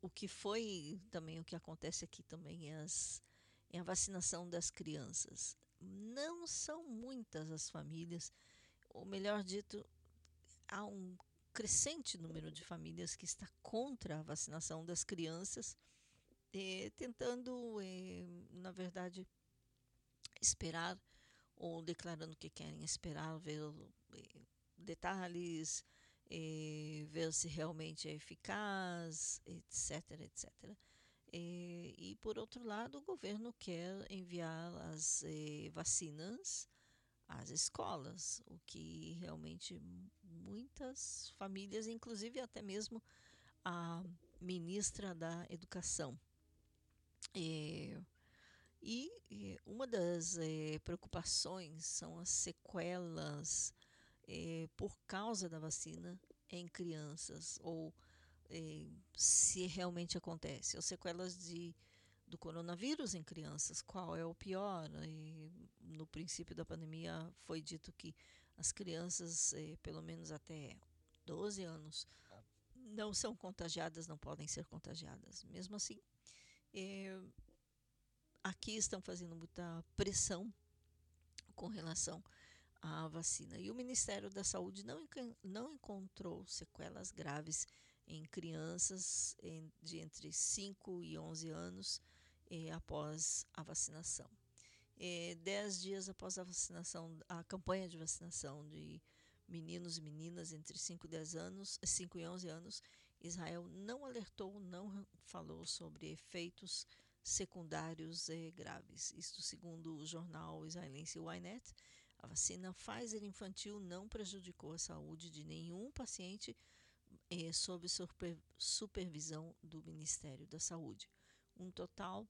o que foi também o que acontece aqui também é, as, é a vacinação das crianças. Não são muitas as famílias, ou melhor dito, há um crescente número de famílias que está contra a vacinação das crianças, eh, tentando, eh, na verdade, esperar ou declarando que querem esperar ver eh, detalhes, ver se realmente é eficaz, etc, etc. Eh, e por outro lado, o governo quer enviar as eh, vacinas às escolas, o que realmente muitas famílias, inclusive até mesmo a ministra da Educação. Eh, e, e uma das eh, preocupações são as sequelas por causa da vacina em crianças, ou eh, se realmente acontece, ou sequelas de, do coronavírus em crianças, qual é o pior? E no princípio da pandemia foi dito que as crianças, eh, pelo menos até 12 anos, não são contagiadas, não podem ser contagiadas. Mesmo assim, eh, aqui estão fazendo muita pressão com relação à vacina. E o Ministério da Saúde não, não encontrou sequelas graves em crianças de entre 5 e 11 anos eh, após a vacinação. Eh, dez dias após a vacinação, a campanha de vacinação de meninos e meninas entre 5 e 10 anos, 5 e 11 anos, Israel não alertou, não falou sobre efeitos secundários eh, graves. Isto segundo o jornal israelense Ynet, a vacina Pfizer infantil não prejudicou a saúde de nenhum paciente eh, sob super, supervisão do Ministério da Saúde. Um total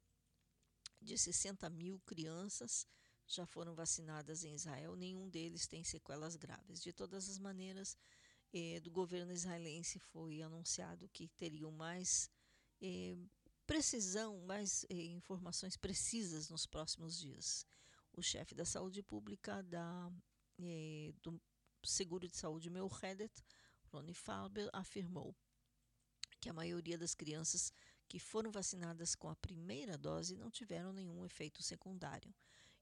de 60 mil crianças já foram vacinadas em Israel, nenhum deles tem sequelas graves. De todas as maneiras, eh, do governo israelense foi anunciado que teriam mais eh, precisão, mais eh, informações precisas nos próximos dias. O chefe da saúde pública da, do seguro de saúde Meuredet, Ronnie Farber, afirmou que a maioria das crianças que foram vacinadas com a primeira dose não tiveram nenhum efeito secundário.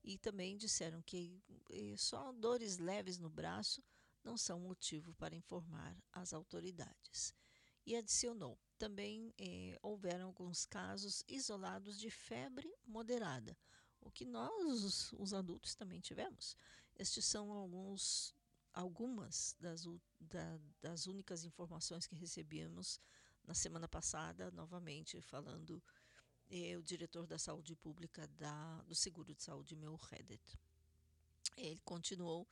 E também disseram que eh, só dores leves no braço não são motivo para informar as autoridades. E adicionou: também eh, houveram alguns casos isolados de febre moderada, o que nós, os adultos, também tivemos. Estes são alguns, algumas das, da, das únicas informações que recebemos na semana passada, novamente falando eh, o diretor da saúde pública da, do seguro de saúde, meu Reddit. Ele continuou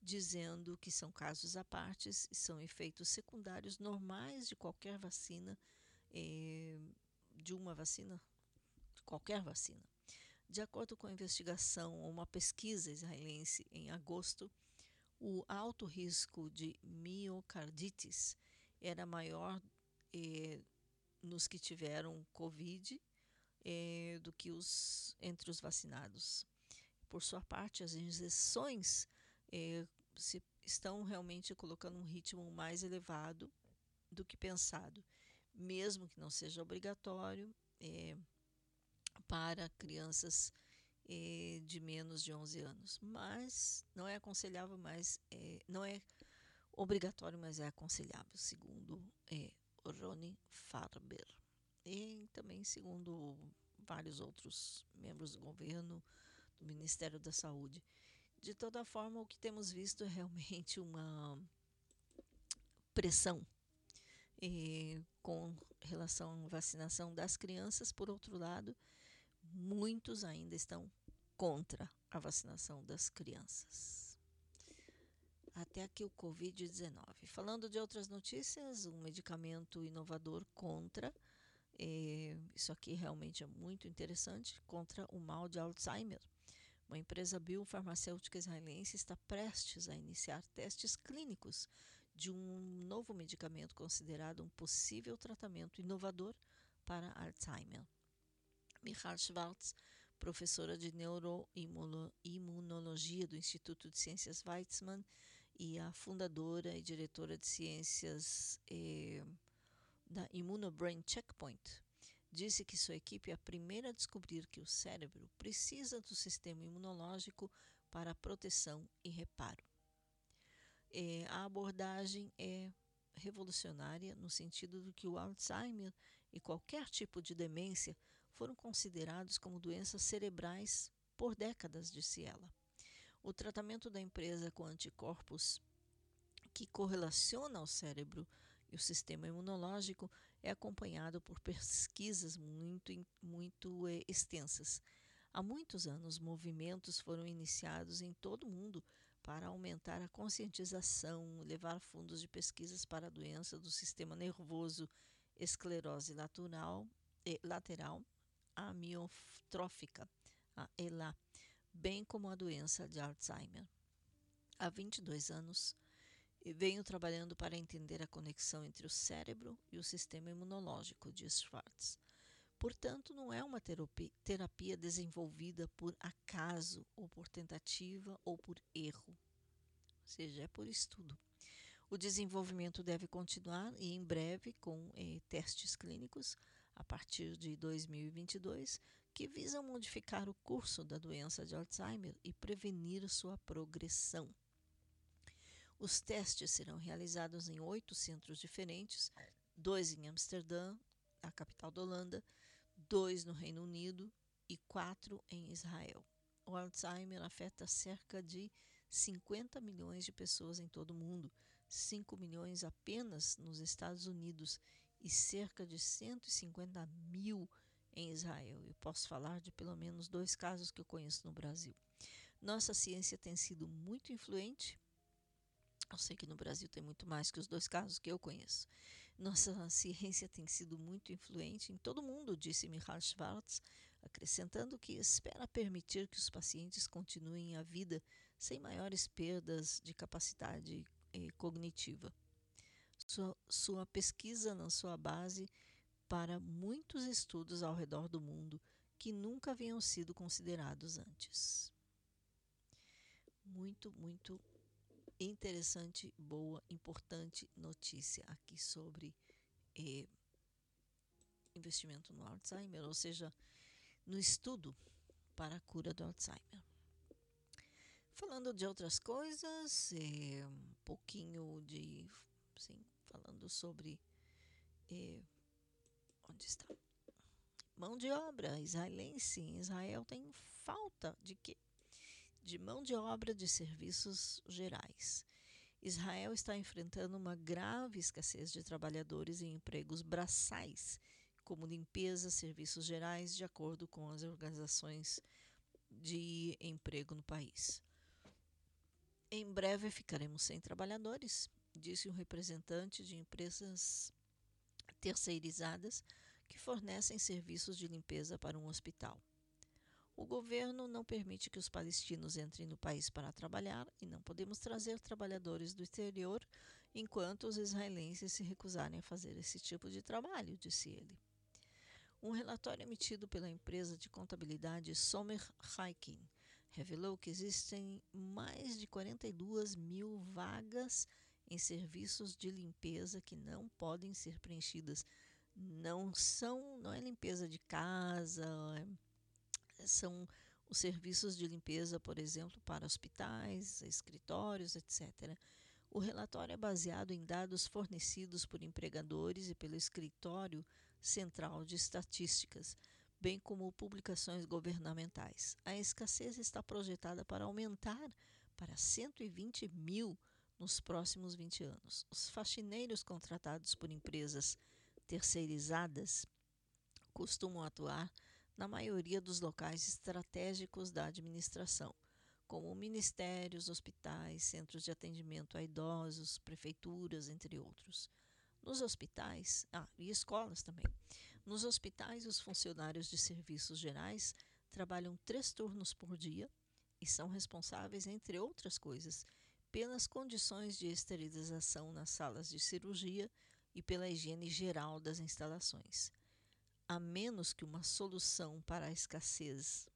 dizendo que são casos à parte e são efeitos secundários normais de qualquer vacina, eh, de uma vacina, de qualquer vacina. De acordo com a investigação, uma pesquisa israelense em agosto, o alto risco de miocardites era maior eh, nos que tiveram Covid eh, do que os entre os vacinados. Por sua parte, as injeções eh, se estão realmente colocando um ritmo mais elevado do que pensado, mesmo que não seja obrigatório é, para crianças de menos de 11 anos. Mas não é aconselhável, mas é, não é obrigatório, mas é aconselhável, segundo é, Rony Farber. E também segundo vários outros membros do governo, do Ministério da Saúde. De toda forma, o que temos visto é realmente uma pressão eh, com relação à vacinação das crianças. Por outro lado, muitos ainda estão contra a vacinação das crianças. Até aqui o Covid-19. Falando de outras notícias, um medicamento inovador contra, isso aqui realmente é muito interessante, contra o mal de Alzheimer. Uma empresa biofarmacêutica israelense está prestes a iniciar testes clínicos de um novo medicamento considerado um possível tratamento inovador para Alzheimer. Michal Schwartz, professora de neuroimunologia do Instituto de Ciências Weizmann e a fundadora e diretora de ciências eh, da Immunobrain Checkpoint, disse que sua equipe é a primeira a descobrir que o cérebro precisa do sistema imunológico para proteção e reparo. Eh, a abordagem é revolucionária no sentido de que o Alzheimer e qualquer tipo de demência foram considerados como doenças cerebrais por décadas, disse ela. O tratamento da empresa com anticorpos que correlaciona ao cérebro e o sistema imunológico é acompanhado por pesquisas muito, muito eh, extensas. Há muitos anos, movimentos foram iniciados em todo o mundo para aumentar a conscientização, levar fundos de pesquisas para a doença do sistema nervoso, esclerose eh, lateral amiotrófica, a ELA, bem como a doença de Alzheimer. Há 22 anos, venho trabalhando para entender a conexão entre o cérebro e o sistema imunológico, diz Schwartz. Portanto, não é uma terapia desenvolvida por acaso, ou por tentativa, ou por erro. Ou seja, é por estudo. O desenvolvimento deve continuar e em breve com eh, testes clínicos a partir de 2022 que visam modificar o curso da doença de Alzheimer e prevenir sua progressão. Os testes serão realizados em oito centros diferentes, dois em Amsterdã, a capital da Holanda, dois no Reino Unido e quatro em Israel. O Alzheimer afeta cerca de 50 milhões de pessoas em todo o mundo, 5 milhões apenas nos Estados Unidos e cerca de 150 mil em Israel. Eu posso falar de pelo menos dois casos que eu conheço no Brasil. Nossa ciência tem sido muito influente. Eu sei que no Brasil tem muito mais que os dois casos que eu conheço. Nossa ciência tem sido muito influente em todo o mundo, disse Michal Schwartz, acrescentando que espera permitir que os pacientes continuem a vida sem maiores perdas de capacidade eh, cognitiva. Sua, sua pesquisa lançou a base para muitos estudos ao redor do mundo que nunca haviam sido considerados antes. Muito, muito interessante, boa, importante notícia aqui sobre eh, investimento no Alzheimer, ou seja, no estudo para a cura do Alzheimer. Falando de outras coisas, eh, um pouquinho de sim, falando sobre eh, onde está mão de obra israelense. Israel tem falta de que de mão de obra de serviços gerais. Israel está enfrentando uma grave escassez de trabalhadores em empregos braçais, como limpeza, serviços gerais, de acordo com as organizações de emprego no país. Em breve ficaremos sem trabalhadores, disse um representante de empresas terceirizadas que fornecem serviços de limpeza para um hospital. O governo não permite que os palestinos entrem no país para trabalhar e não podemos trazer trabalhadores do exterior enquanto os israelenses se recusarem a fazer esse tipo de trabalho, disse ele. Um relatório emitido pela empresa de contabilidade Sommer Haikin revelou que existem mais de 42 mil vagas em serviços de limpeza que não podem ser preenchidas. Não são, não é limpeza de casa, é, são os serviços de limpeza, por exemplo, para hospitais, escritórios, etc. O relatório é baseado em dados fornecidos por empregadores e pelo Escritório Central de Estatísticas, bem como publicações governamentais. A escassez está projetada para aumentar para 120 mil nos próximos 20 anos. Os faxineiros contratados por empresas terceirizadas costumam atuar na maioria dos locais estratégicos da administração, como ministérios, hospitais, centros de atendimento a idosos, prefeituras, entre outros. Nos hospitais, ah, e escolas também. Nos hospitais, os funcionários de serviços gerais trabalham três turnos por dia e são responsáveis, entre outras coisas, pelas condições de esterilização nas salas de cirurgia e pela higiene geral das instalações. A menos que uma solução para a escassez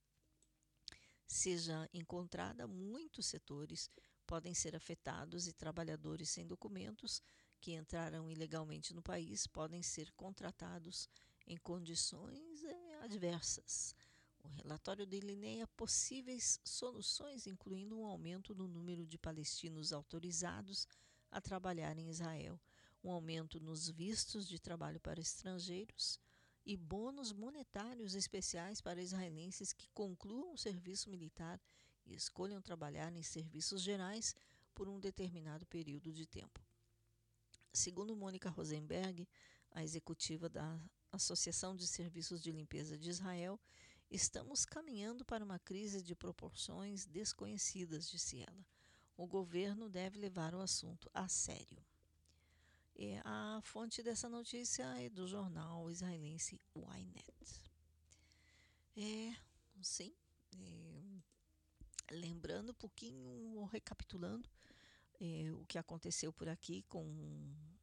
seja encontrada, muitos setores podem ser afetados e trabalhadores sem documentos que entraram ilegalmente no país podem ser contratados em condições eh, adversas. O relatório delineia possíveis soluções, incluindo um aumento no número de palestinos autorizados a trabalhar em Israel, um aumento nos vistos de trabalho para estrangeiros e bônus monetários especiais para israelenses que concluam o serviço militar e escolham trabalhar em serviços gerais por um determinado período de tempo. Segundo Mônica Rosenberg, a executiva da Associação de Serviços de Limpeza de Israel, estamos caminhando para uma crise de proporções desconhecidas, disse ela. O governo deve levar o assunto a sério. E a fonte dessa notícia é do jornal israelense Ynet. É, sim, é, lembrando um pouquinho, ou recapitulando é, o que aconteceu por aqui com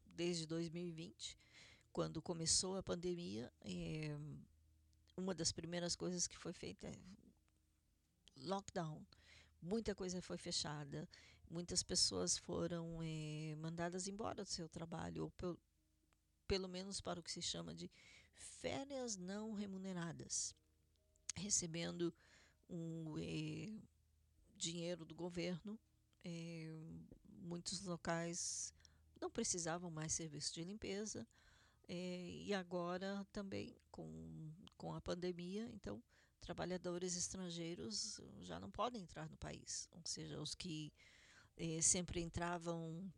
desde 2020, quando começou a pandemia, é, uma das primeiras coisas que foi feita é lockdown. Muita coisa foi fechada, muitas pessoas foram é, mandadas embora do seu trabalho, ou pel pelo menos para o que se chama de férias não remuneradas, recebendo um é, dinheiro do governo. É, muitos locais não precisavam mais serviço de limpeza, e agora também com, com a pandemia, então trabalhadores estrangeiros já não podem entrar no país, ou seja, os que eh, sempre entravam,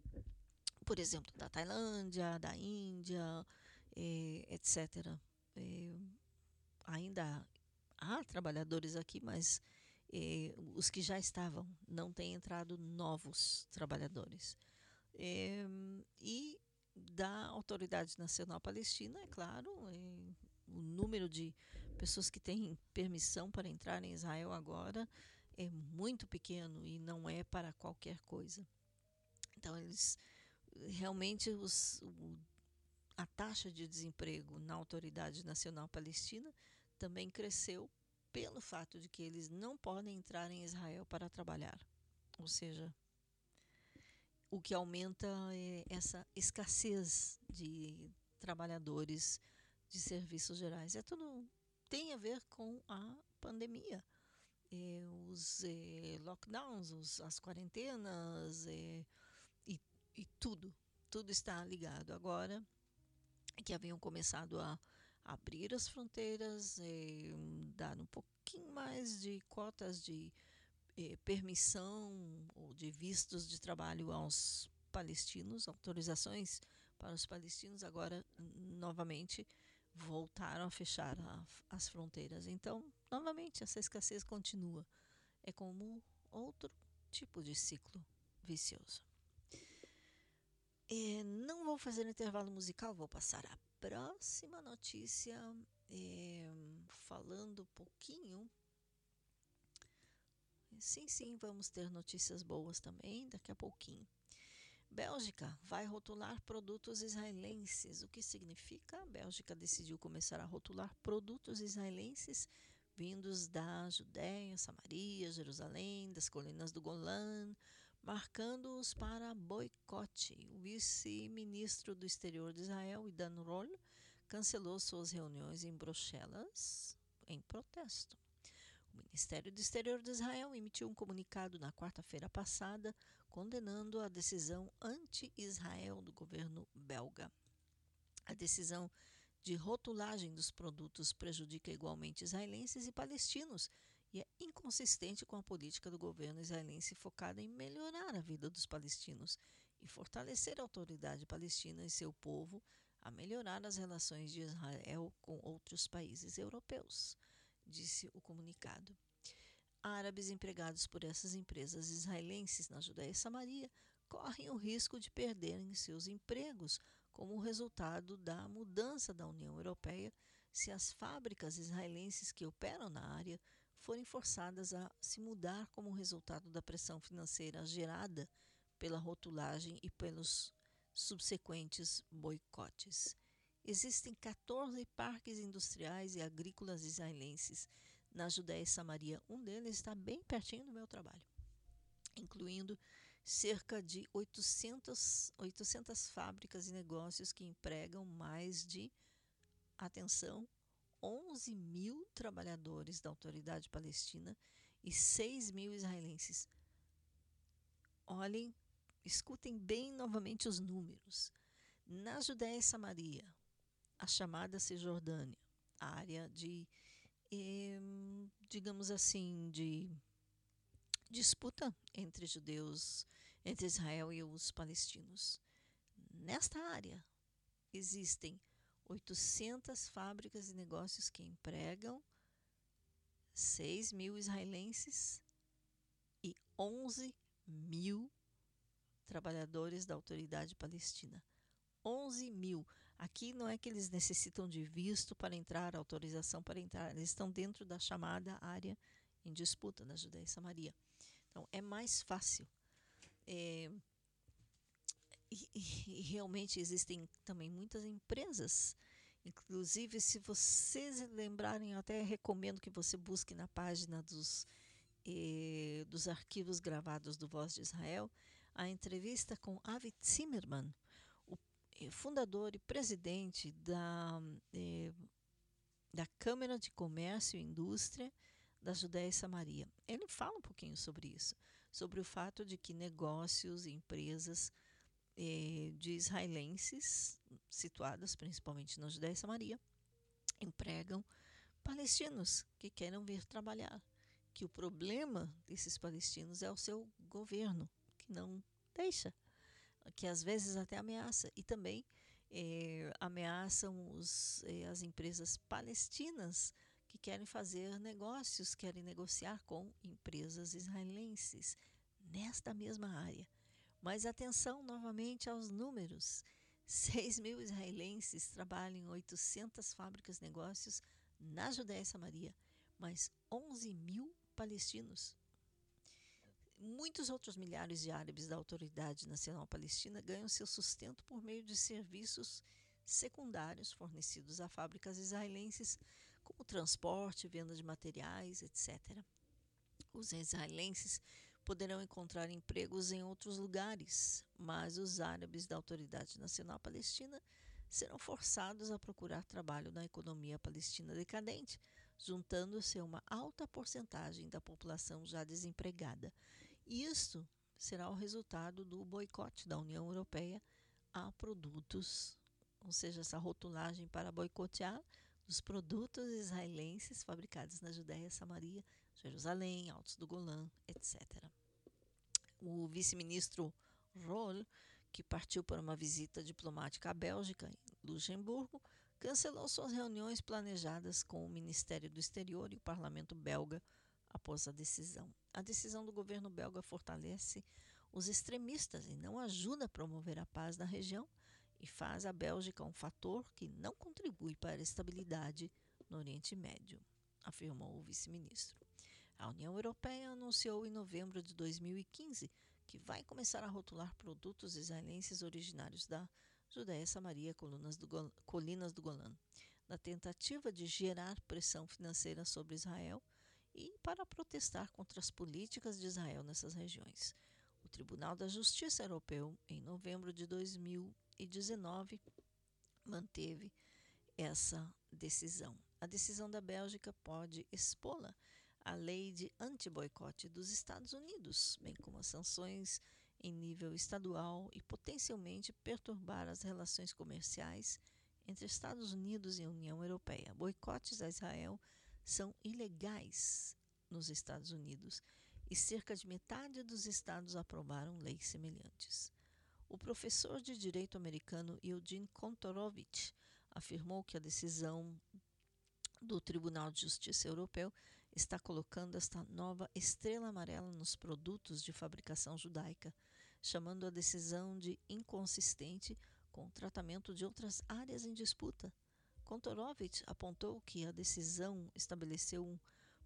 por exemplo, da Tailândia, da Índia, eh, etc. Eh, ainda há trabalhadores aqui, mas os que já estavam, não têm entrado novos trabalhadores. e da Autoridade Nacional Palestina, é claro, o número de pessoas que têm permissão para entrar em Israel agora é muito pequeno e não é para qualquer coisa. Então, eles realmente os, o, a taxa de desemprego na Autoridade Nacional Palestina também cresceu pelo fato de que eles não podem entrar em Israel para trabalhar. Ou seja, o que aumenta é essa escassez de trabalhadores de serviços gerais. É tudo tem a ver com a pandemia. É, os é, lockdowns, os, as quarentenas é, e, e, tudo, tudo está ligado. Agora que haviam começado a abrir as fronteiras, é, dar um pouquinho mais de cotas de permissão ou de vistos de trabalho aos palestinos, autorizações para os palestinos, agora novamente voltaram a fechar a, as fronteiras. Então, novamente, essa escassez continua. É como outro tipo de ciclo vicioso. É, não vou fazer intervalo musical, vou passar a próxima notícia é, falando um pouquinho. Sim, sim, vamos ter notícias boas também daqui a pouquinho. Bélgica vai rotular produtos israelenses. O que significa? A Bélgica decidiu começar a rotular produtos israelenses vindos da Judéia, Samaria, Jerusalém, das colinas do Golã, marcando-os para boicote. O vice-ministro do exterior de Israel, Idan Roll, cancelou suas reuniões em Bruxelas em protesto. O Ministério do Exterior de Israel emitiu um comunicado na quarta-feira passada condenando a decisão anti-Israel do governo belga. A decisão de rotulagem dos produtos prejudica igualmente israelenses e palestinos e é inconsistente com a política do governo israelense focada em melhorar a vida dos palestinos e fortalecer a autoridade palestina e seu povo a melhorar as relações de Israel com outros países europeus disse o comunicado. Árabes empregados por essas empresas israelenses na Judéia e Samaria correm o risco de perderem seus empregos como resultado da mudança da União Europeia se as fábricas israelenses que operam na área forem forçadas a se mudar como resultado da pressão financeira gerada pela rotulagem e pelos subsequentes boicotes. Existem 14 parques industriais e agrícolas israelenses na Judéia e Samaria. Um deles está bem pertinho do meu trabalho, incluindo cerca de 800, 800 fábricas e negócios que empregam mais de, atenção, 11 mil trabalhadores da autoridade palestina e 6 mil israelenses. Olhem, escutem bem novamente os números. Na Judéia e Samaria, a chamada Cisjordânia, a área de, eh, digamos assim, de disputa entre judeus, entre Israel e os palestinos. Nesta área existem 800 fábricas e negócios que empregam 6 mil israelenses e 11 mil trabalhadores da autoridade palestina. 11 mil. Aqui não é que eles necessitam de visto para entrar, autorização para entrar, eles estão dentro da chamada área em disputa da Judéia e Samaria. Então é mais fácil. É, e, e, realmente existem também muitas empresas. Inclusive, se vocês lembrarem, eu até recomendo que você busque na página dos, eh, dos arquivos gravados do Voz de Israel a entrevista com Avi Zimmerman, fundador e presidente da, eh, da Câmara de Comércio e Indústria da Judéia e Samaria. Ele fala um pouquinho sobre isso, sobre o fato de que negócios e empresas eh, de israelenses, situadas principalmente na Judéia e Samaria, empregam palestinos que queiram vir trabalhar. Que o problema desses palestinos é o seu governo, que não deixa, que às vezes até ameaça. E também eh, ameaçam os, eh, as empresas palestinas que querem fazer negócios, querem negociar com empresas israelenses nesta mesma área. Mas atenção novamente aos números. 6 mil israelenses trabalham em 800 fábricas de negócios na Judéia e Samaria, mas 11 mil palestinos. Muitos outros milhares de árabes da Autoridade Nacional Palestina ganham seu sustento por meio de serviços secundários fornecidos a fábricas israelenses, como transporte, venda de materiais, etc. Os israelenses poderão encontrar empregos em outros lugares, mas os árabes da Autoridade Nacional Palestina serão forçados a procurar trabalho na economia palestina decadente, juntando-se a uma alta porcentagem da população já desempregada. Isto será o resultado do boicote da União Europeia a produtos, ou seja, essa rotulagem para boicotear os produtos israelenses fabricados na Judéia, Samaria, Jerusalém, Altos do Golã, etc. O vice-ministro Roll, que partiu para uma visita diplomática à Bélgica, em Luxemburgo, cancelou suas reuniões planejadas com o Ministério do Exterior e o parlamento belga após a decisão. A decisão do governo belga fortalece os extremistas e não ajuda a promover a paz na região e faz a Bélgica um fator que não contribui para a estabilidade no Oriente Médio, afirmou o vice-ministro. A União Europeia anunciou em novembro de 2015 que vai começar a rotular produtos israelenses originários da Judéia, Samaria, do, colinas do Golã, na tentativa de gerar pressão financeira sobre Israel e para protestar contra as políticas de Israel nessas regiões. O Tribunal da Justiça Europeu, em novembro de 2019, manteve essa decisão. A decisão da Bélgica pode expô-la à lei de anti-boicote dos Estados Unidos, bem como as sanções em nível estadual e potencialmente perturbar as relações comerciais entre Estados Unidos e União Europeia. Boicotes a Israel são ilegais nos Estados Unidos e cerca de metade dos estados aprovaram leis semelhantes. O professor de direito americano Eugene Kontorovich afirmou que a decisão do Tribunal de Justiça Europeu está colocando esta nova estrela amarela nos produtos de fabricação judaica, chamando a decisão de inconsistente com o tratamento de outras áreas em disputa. Kontorovich apontou que a decisão estabeleceu um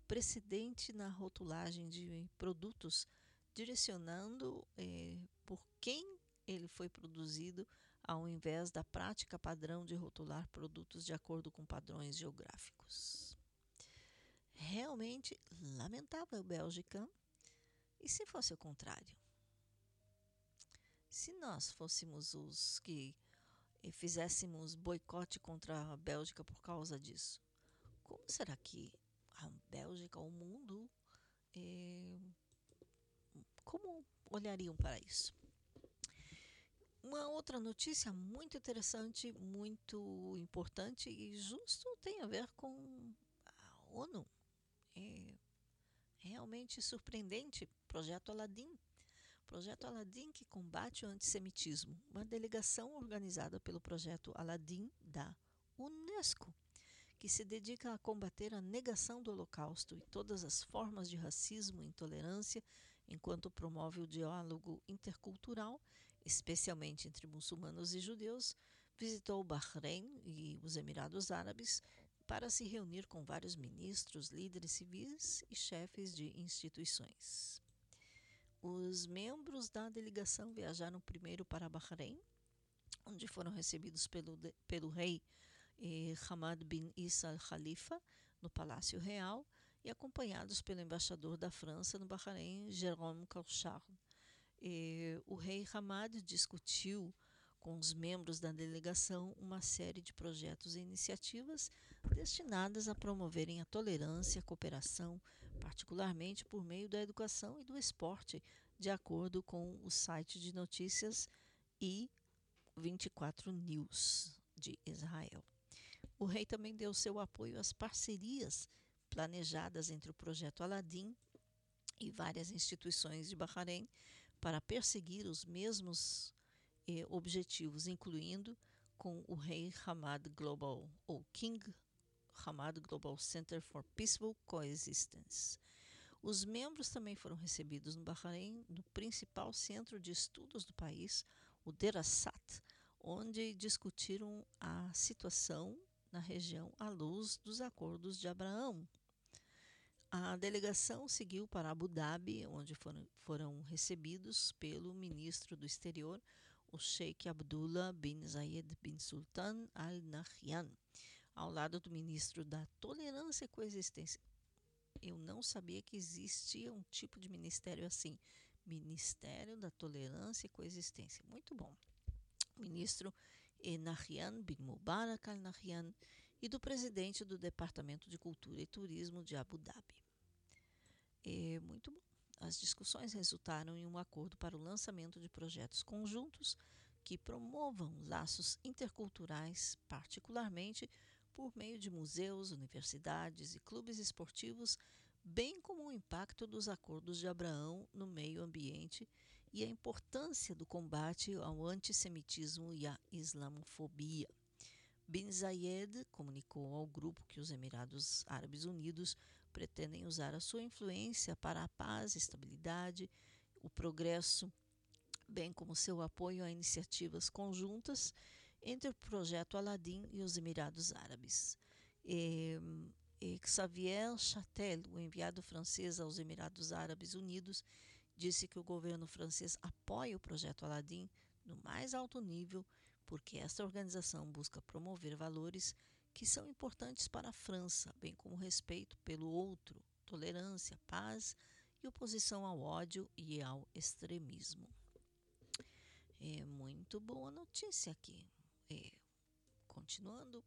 precedente na rotulagem de produtos, direcionando eh, por quem ele foi produzido, ao invés da prática padrão de rotular produtos de acordo com padrões geográficos. Realmente lamentável, Bélgica. E se fosse o contrário? Se nós fôssemos os que eh, fizéssemos boicote contra a Bélgica por causa disso, como será que a Bélgica, o mundo, eh, como olhariam para isso? Uma outra notícia muito interessante, muito importante e justo tem a ver com a ONU. É realmente surpreendente. Projeto Aladim. Projeto Aladim que combate o antissemitismo. Uma delegação organizada pelo Projeto Aladim da Unesco, que se dedica a combater a negação do Holocausto e todas as formas de racismo e intolerância, enquanto promove o diálogo intercultural especialmente entre muçulmanos e judeus, visitou o Bahrein e os Emirados Árabes para se reunir com vários ministros, líderes civis e chefes de instituições. Os membros da delegação viajaram primeiro para Bahrein, onde foram recebidos pelo, pelo rei eh, Hamad bin Isa al-Khalifa no Palácio Real e acompanhados pelo embaixador da França no Bahrein, Jérôme Cauchard eh, o rei Hamad discutiu com os membros da delegação uma série de projetos e iniciativas destinadas a promoverem a tolerância a cooperação, particularmente por meio da educação e do esporte, de acordo com o site de notícias I24 News de Israel. O rei também deu seu apoio às parcerias planejadas entre o projeto Aladim e várias instituições de Bahrein para perseguir os mesmos eh, objetivos, incluindo com o rei Hamad Global, ou King Hamad Global Center for Peaceful Coexistence. Os membros também foram recebidos no Bahrein, no principal centro de estudos do país, o Derasat, onde discutiram a situação na região à luz dos acordos de Abraão, a delegação seguiu para Abu Dhabi, onde foram, foram recebidos pelo ministro do Exterior, o Sheikh Abdullah bin Zayed bin Sultan Al Nahyan, ao lado do ministro da Tolerância e Coexistência. Eu não sabia que existia um tipo de ministério assim. Ministério da Tolerância e Coexistência. Muito bom. Ministro Nahyan bin Mubarak Al Nahyan e do presidente do Departamento de Cultura e Turismo de Abu Dhabi. É muito bom. As discussões resultaram em um acordo para o lançamento de projetos conjuntos que promovam laços interculturais, particularmente por meio de museus, universidades e clubes esportivos, bem como o impacto dos acordos de Abraão no meio ambiente e a importância do combate ao antissemitismo e à islamofobia. Bin Zayed comunicou ao grupo que os Emirados Árabes Unidos pretendem usar a sua influência para a paz, estabilidade, o progresso, bem como seu apoio a iniciativas conjuntas entre o projeto Aladim e os Emirados Árabes. E, e Xavier Chatel, o enviado francês aos Emirados Árabes Unidos, disse que o governo francês apoia o projeto Aladim no mais alto nível porque esta organização busca promover valores que são importantes para a França, bem como respeito pelo outro, tolerância, paz e oposição ao ódio e ao extremismo. É muito boa notícia aqui. É, continuando,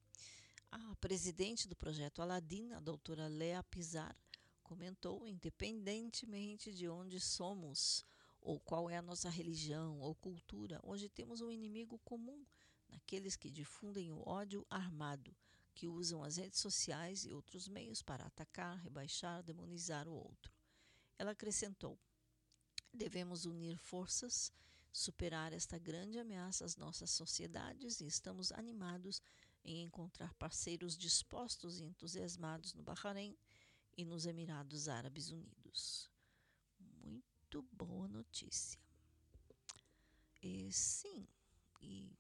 a presidente do projeto Aladim, a doutora Lea Pizar, comentou, independentemente de onde somos, ou qual é a nossa religião ou cultura. Hoje temos um inimigo comum naqueles que difundem o ódio armado, que usam as redes sociais e outros meios para atacar, rebaixar, demonizar o outro. Ela acrescentou: devemos unir forças, superar esta grande ameaça às nossas sociedades e estamos animados em encontrar parceiros dispostos e entusiasmados no Bahrein e nos Emirados Árabes Unidos. Muito boa notícia. E sim, e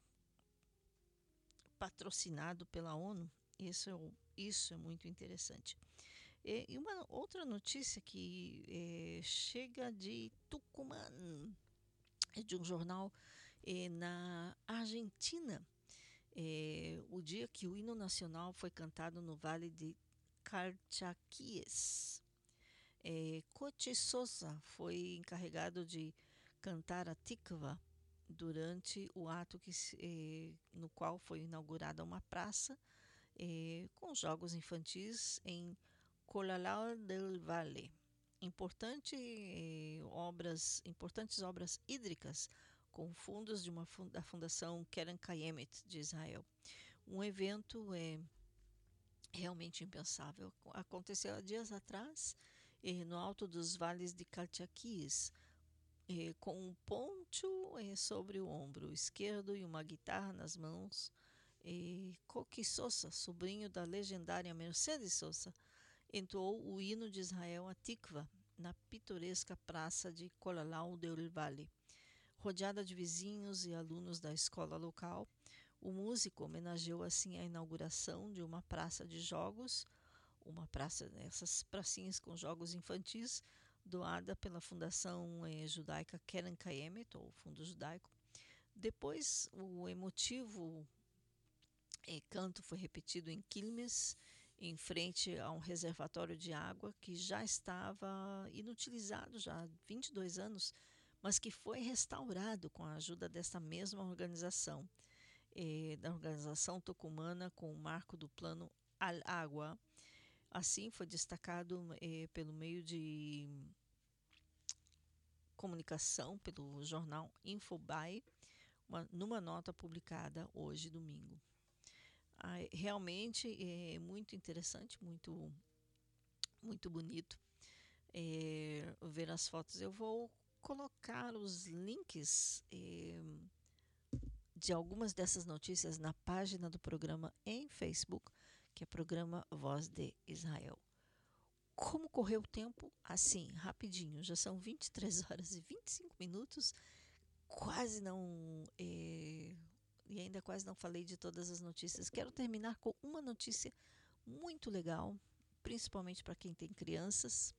patrocinado pela ONU, isso é, isso é muito interessante. E, uma outra notícia que é, chega de Tucumã, de um jornal é, na Argentina. É, o dia que o hino nacional foi cantado no Vale de Calchaquies. É, Cote Souza foi encarregado de cantar a Tikva durante o ato que, eh, no qual foi inaugurada uma praça eh, com jogos infantis em Colalau del Valle. Importante, eh, obras, importantes obras hídricas com fundos de uma da Fundação Keren Kayemet de Israel. Um evento é realmente impensável. Aconteceu há dias atrás, eh, no alto dos vales de Calchaquis, eh, com um poncho eh, sobre o ombro esquerdo e uma guitarra nas mãos. Eh, Coqui Sousa, sobrinho da legendária Mercedes Sousa, entoou o hino de Israel a Tikva, na pitoresca praça de Colalau del Valle. Rodeada de vizinhos e alunos da escola local, o músico homenageou assim a inauguração de uma praça de jogos, uma praça, essas pracinhas com jogos infantis, doada pela Fundação eh, Judaica Keren Kayemet, ou Fundo Judaico. Depois, o emotivo eh, canto foi repetido em Quilmes, em frente a um reservatório de água que já estava inutilizado já há 22 anos, mas que foi restaurado com a ajuda desta mesma organização, eh, da organização tucumana com o marco do plano Al Água. Assim foi destacado eh, pelo meio de comunicação, pelo jornal Infobae, uma, numa nota publicada hoje, domingo. Ah, realmente é muito interessante, muito, muito bonito é, ver as fotos. Eu vou colocar os links é, de algumas dessas notícias na página do programa em Facebook, que é o programa Voz de Israel. Como correu o tempo? Assim, rapidinho, já são 23 horas e 25 minutos, quase não. É, e ainda quase não falei de todas as notícias. Quero terminar com uma notícia muito legal, principalmente para quem tem crianças.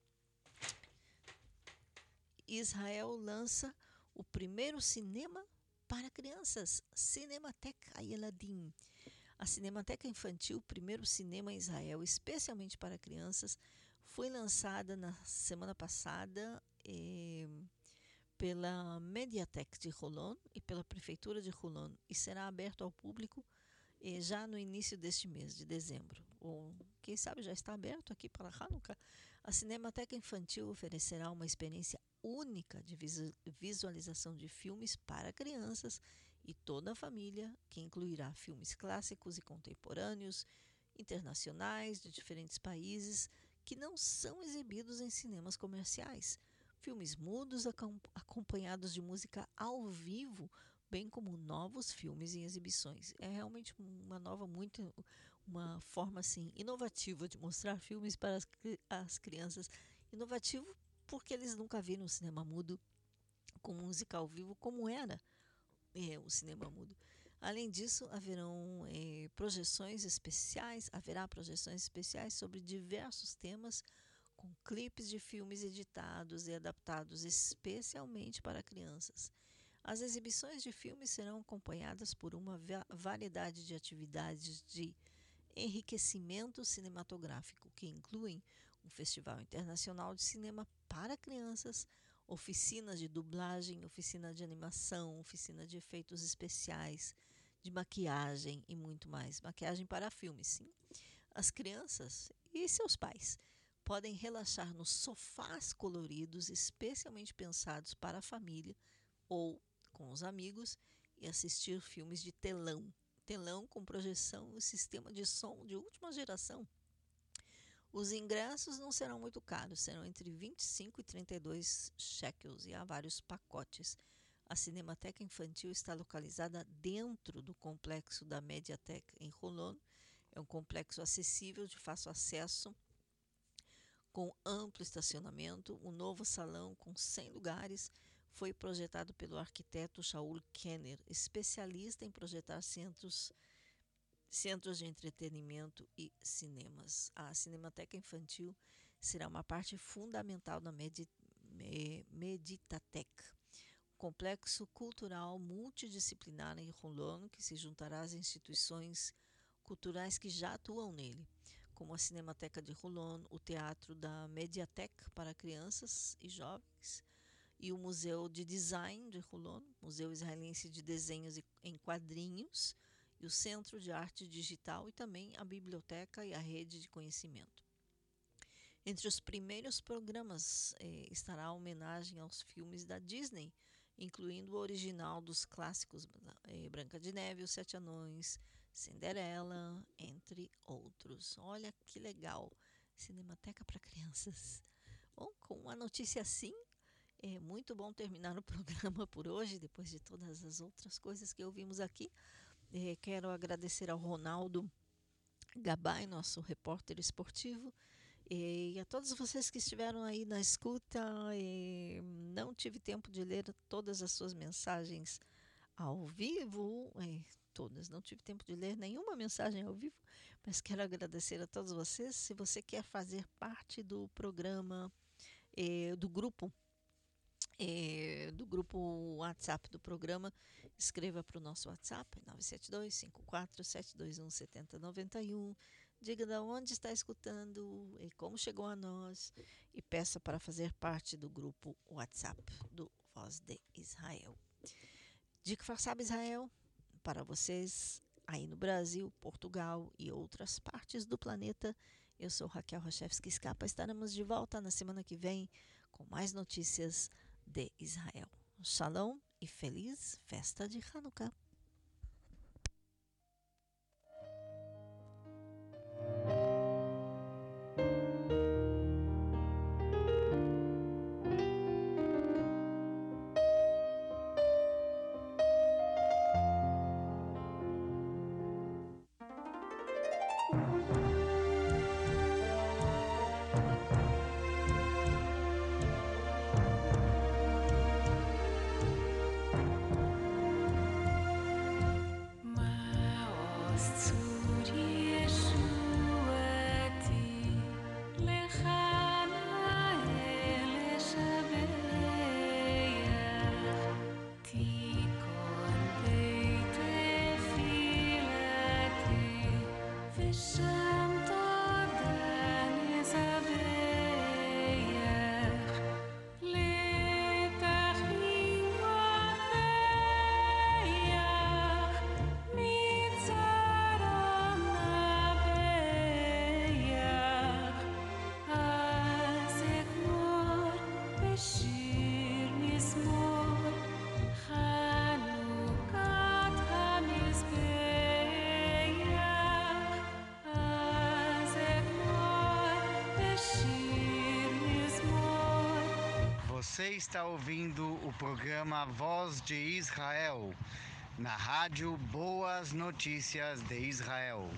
Israel lança o primeiro cinema para crianças, Cinemateca Yeladim. A Cinemateca Infantil, primeiro cinema em Israel, especialmente para crianças, foi lançada na semana passada eh, pela Mediatek de Holon e pela Prefeitura de Holon e será aberto ao público eh, já no início deste mês de dezembro. Ou quem sabe já está aberto aqui para Hanukkah. A Cinemateca Infantil oferecerá uma experiência única de visualização de filmes para crianças e toda a família, que incluirá filmes clássicos e contemporâneos, internacionais de diferentes países que não são exibidos em cinemas comerciais, filmes mudos acompanhados de música ao vivo, bem como novos filmes em exibições. É realmente uma nova muito uma forma assim inovativa de mostrar filmes para as, as crianças, inovativo porque eles nunca viram o cinema mudo com música ao vivo como era é, o cinema mudo. Além disso, haverão é, projeções especiais, haverá projeções especiais sobre diversos temas, com clipes de filmes editados e adaptados especialmente para crianças. As exibições de filmes serão acompanhadas por uma variedade de atividades de enriquecimento cinematográfico, que incluem um festival internacional de cinema para crianças, oficinas de dublagem, oficina de animação, oficina de efeitos especiais, de maquiagem e muito mais. Maquiagem para filmes, sim. As crianças e seus pais podem relaxar nos sofás coloridos especialmente pensados para a família ou com os amigos e assistir filmes de telão. Telão com projeção e sistema de som de última geração. Os ingressos não serão muito caros, serão entre 25 e 32 shekels e há vários pacotes. A Cinemateca Infantil está localizada dentro do complexo da Mediatek em Rolon. É um complexo acessível de fácil acesso, com amplo estacionamento. O novo salão, com 100 lugares, foi projetado pelo arquiteto Shaul Kenner, especialista em projetar centros centros de entretenimento e cinemas. A Cinemateca Infantil será uma parte fundamental da Medi Meditatec, um complexo cultural multidisciplinar em Rolon que se juntará às instituições culturais que já atuam nele, como a Cinemateca de Roulon, o Teatro da Mediateca para Crianças e Jovens e o Museu de Design de Roulon, Museu Israelense de Desenhos em Quadrinhos, e o Centro de Arte Digital e também a Biblioteca e a Rede de Conhecimento. Entre os primeiros programas eh, estará a homenagem aos filmes da Disney, incluindo o original dos clássicos eh, Branca de Neve, Os Sete Anões, Cinderela, entre outros. Olha que legal! Cinemateca para crianças. Bom, com uma notícia assim, é muito bom terminar o programa por hoje, depois de todas as outras coisas que ouvimos aqui. Eh, quero agradecer ao Ronaldo Gabay, nosso repórter esportivo, e a todos vocês que estiveram aí na escuta. não tive tempo de ler todas as suas mensagens ao vivo, eh, todas, não tive tempo de ler nenhuma mensagem ao vivo, mas quero agradecer a todos vocês. Se você quer fazer parte do programa, eh, do grupo eh, do grupo WhatsApp do programa, escreva para o nosso WhatsApp 972 54 721 7091. Diga de onde está escutando e como chegou a nós e peça para fazer parte do grupo WhatsApp do Voz de Israel. Dica Farsab Israel para vocês aí no Brasil, Portugal e outras partes do planeta. Eu sou Raquel Rochevski Escapa. Estaremos de volta na semana que vem com mais notícias de Israel. Shalom e feliz festa de Hanukkah.
Você está ouvindo o programa Voz de Israel, na rádio Boas Notícias de Israel.